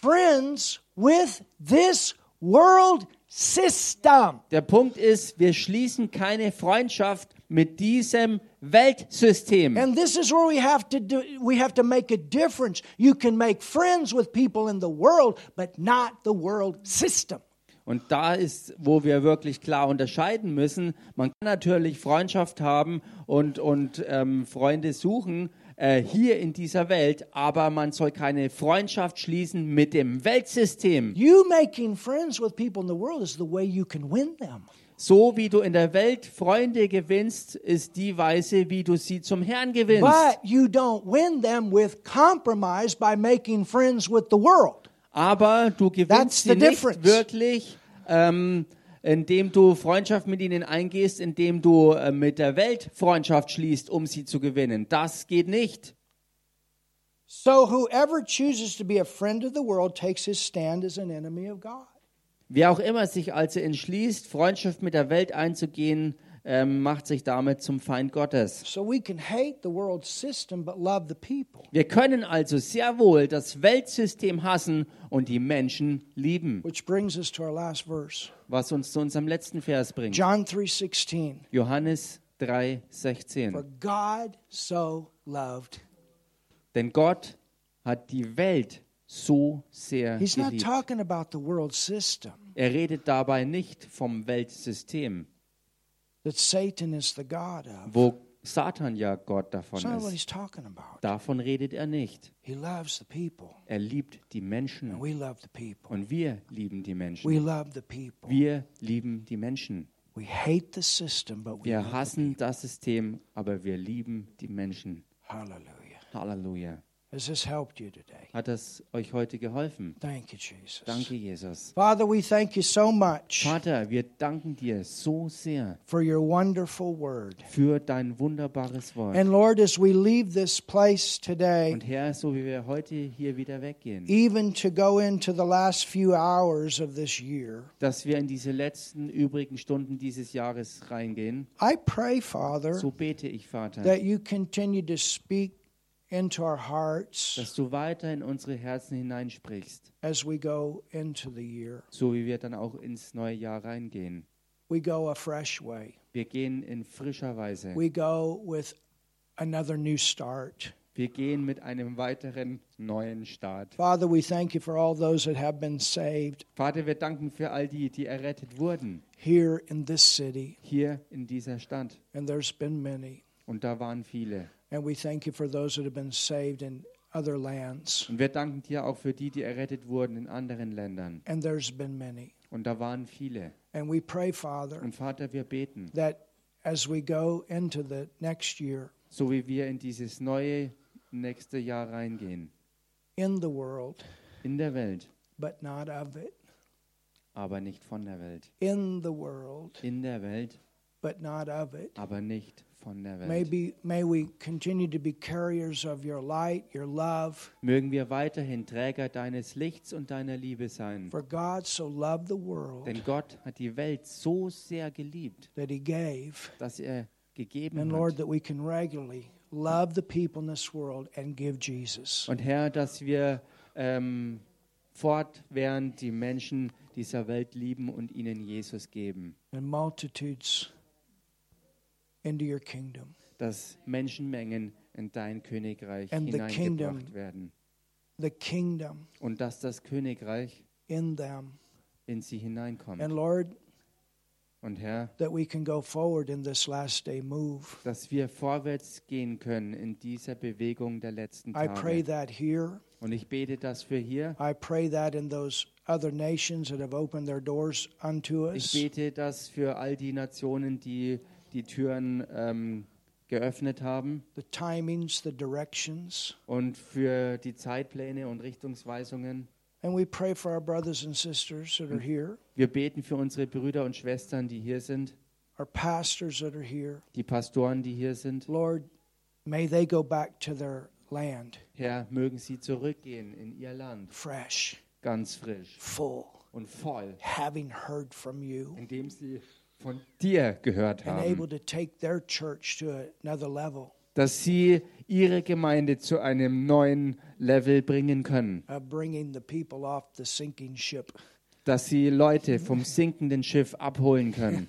S1: friends with this world system.
S2: der Punkt ist, wir schließen keine Freundschaft mit diesem Weltsystem.
S1: And this is where we have to do we have to make a difference. You can make friends with people in the world, but not the world system.
S2: Und da ist, wo wir wirklich klar unterscheiden müssen. Man kann natürlich Freundschaft haben und, und ähm, Freunde suchen äh, hier in dieser Welt, aber man soll keine Freundschaft schließen mit dem Weltsystem.
S1: You making friends with people in the world is the way you can win them.
S2: So wie du in der Welt Freunde gewinnst, ist die Weise, wie du sie zum Herrn gewinnst.
S1: But you don't win them with compromise by making friends with the world.
S2: Aber du
S1: That's
S2: gewinnst
S1: the
S2: sie nicht
S1: difference.
S2: wirklich, ähm, indem du Freundschaft mit ihnen eingehst, indem du äh, mit der Welt Freundschaft schließt, um sie zu gewinnen. Das geht nicht.
S1: So whoever chooses to be a friend of the world takes his stand as an enemy of God.
S2: Wer auch immer sich also entschließt, Freundschaft mit der Welt einzugehen, ähm, macht sich damit zum Feind Gottes. Wir können also sehr wohl das Weltsystem hassen und die Menschen lieben,
S1: Which brings us to our last verse.
S2: was uns zu unserem letzten Vers bringt.
S1: John 3:16.
S2: Johannes
S1: For
S2: 3,16.
S1: God so loved.
S2: Denn Gott hat die Welt so sehr
S1: He's not
S2: geliebt.
S1: talking about the world system.
S2: Er redet dabei nicht vom Weltsystem, wo Satan ja Gott davon
S1: That's not what
S2: ist.
S1: he's talking about.
S2: Davon redet er nicht.
S1: He loves the people.
S2: Er liebt die Menschen
S1: And we love the people.
S2: und wir lieben die Menschen.
S1: We love the people.
S2: Wir lieben die Menschen.
S1: We hate the system, but we
S2: Wir hassen das System, aber wir lieben die Menschen.
S1: Hallelujah.
S2: Halleluja.
S1: Has this helped you today?
S2: Hat das euch heute geholfen?
S1: Thank you, Jesus.
S2: Danke, Jesus.
S1: Father, we thank you so much
S2: Vater, wir danken dir so sehr
S1: for your wonderful word.
S2: für dein wunderbares Wort.
S1: And Lord, as we leave this place today,
S2: Und Herr, so wie wir heute hier wieder weggehen,
S1: even to go into the last few hours of this year,
S2: dass wir in diese letzten übrigen Stunden dieses Jahres reingehen,
S1: I pray, Father,
S2: so bete ich, Vater,
S1: that you continue to speak into our hearts
S2: dass du weiter in unsere Herzen hineinsprichst,
S1: as we go into the year.
S2: so wie wir dann auch ins neue Jahr reingehen.
S1: We go a fresh way.
S2: Wir gehen in frischer Weise.
S1: We go with another new start.
S2: Wir gehen mit einem weiteren neuen Start.
S1: Father, we thank you for all those that have been saved
S2: Vater, wir danken für all die, die errettet wurden,
S1: here in this city,
S2: hier in dieser Stadt.
S1: and there's been many.
S2: Und da waren viele.
S1: And we thank you for those that have been saved in other lands,
S2: Und wir danken dir auch für die, die errettet wurden in anderen Ländern.
S1: and there's been many.
S2: Und da waren viele.
S1: And we pray, Father,
S2: Und Vater, wir beten,
S1: that as we go into the next year,
S2: so wie wir in dieses neue nächste Jahr reingehen,
S1: in the world,
S2: in der Welt,
S1: but not of it.
S2: aber nicht von der Welt.
S1: In the world,
S2: In der Welt,
S1: but not of it.
S2: aber nicht von der Welt.
S1: Maybe may we continue to be carriers of your light, your love.
S2: Mögen wir weiterhin Träger deines Lichts und deiner Liebe sein.
S1: For God so loved the world
S2: Denn Gott hat die Welt so sehr geliebt,
S1: that he gave.
S2: dass er gegeben
S1: And Lord,
S2: hat.
S1: that we can regularly love the people in this world and give Jesus.
S2: Und Herr, dass wir ähm, fortwährend die Menschen dieser Welt lieben und ihnen Jesus geben.
S1: And multitudes into your kingdom.
S2: Dass Menschenmengen in dein Königreich
S1: And the
S2: hineingebracht
S1: kingdom.
S2: werden.
S1: The kingdom
S2: Und dass das Königreich
S1: in them.
S2: in sie hineinkommt.
S1: And Lord,
S2: Und Herr,
S1: that we can go forward in this last day move.
S2: dass wir vorwärts gehen können in dieser Bewegung der letzten
S1: I pray
S2: Tage.
S1: that here.
S2: Und ich bete das für hier.
S1: I pray that in those other nations that have opened their doors unto
S2: Ich
S1: us.
S2: bete das für all die Nationen, die die Türen ähm, geöffnet haben.
S1: The timings, the directions.
S2: und für die Zeitpläne und Richtungsweisungen.
S1: And we pray for our brothers and sisters that are here,
S2: Wir beten für unsere Brüder und Schwestern, die hier sind,
S1: our pastors that are here.
S2: die Pastoren, die hier sind.
S1: Lord, may they go back to their land.
S2: Herr, mögen sie zurückgehen in ihr Land,
S1: fresh,
S2: ganz frisch.
S1: Full,
S2: und voll,
S1: having heard from you,
S2: indem sie von dir gehört haben. dass sie ihre Gemeinde zu einem neuen Level bringen können,
S1: of bringing the people off the sinking ship
S2: dass sie Leute vom sinkenden Schiff abholen können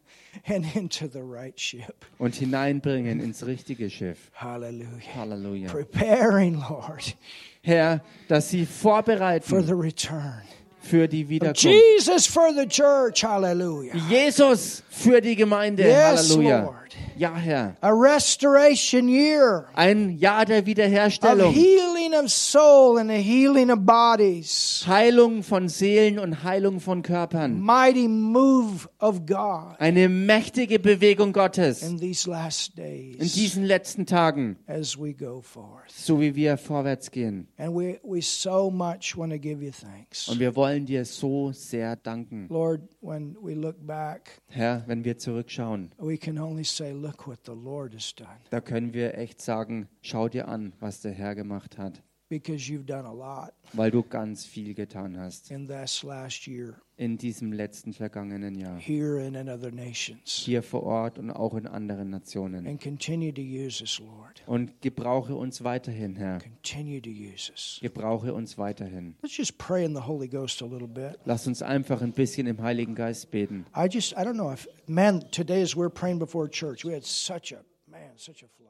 S1: and into the right ship.
S2: und hineinbringen ins richtige Schiff.
S1: Hallelujah.
S2: Halleluja.
S1: Preparing, Lord,
S2: Herr, dass sie
S1: for
S2: vorbereiten
S1: the return.
S2: Für die Wiederkunft.
S1: Jesus for the church. Hallelujah.
S2: Jesus für die Gemeinde.
S1: Yes,
S2: Halleluja.
S1: Lord.
S2: Ja, Herr.
S1: A restoration year
S2: Ein Jahr der
S1: of
S2: Wiederherstellung.
S1: healing of soul and a healing of bodies.
S2: Heilung von Seelen und Heilung von Körpern.
S1: Mighty move of God
S2: Eine mächtige Bewegung Gottes
S1: in these last
S2: in
S1: days
S2: diesen letzten Tagen,
S1: as we go forth.
S2: so wie wir vorwärts gehen.
S1: And we, we so much want to give you thanks.
S2: Und wir wollen dir so sehr danken.
S1: Lord, when we look back,
S2: Herr, wenn wir zurückschauen,
S1: we can only say, look what the Lord has done.
S2: da können wir echt sagen, schau dir an, was der Herr gemacht hat,
S1: because you've done a lot
S2: weil du ganz viel getan hast
S1: in this last year
S2: in diesem letzten vergangenen Jahr.
S1: here and in other nations.
S2: Hier vor Ort und auch in anderen Nationen.
S1: And continue to use us, Lord.
S2: Und gebrauche uns weiterhin, Herr.
S1: Continue to use us.
S2: Gebrauche uns weiterhin.
S1: Let's just pray in the Holy Ghost a little bit.
S2: Lass uns einfach ein bisschen im Heiligen Geist beten.
S1: I just, I don't know if, man, today as we're praying before church, we had such a, man, such a flow.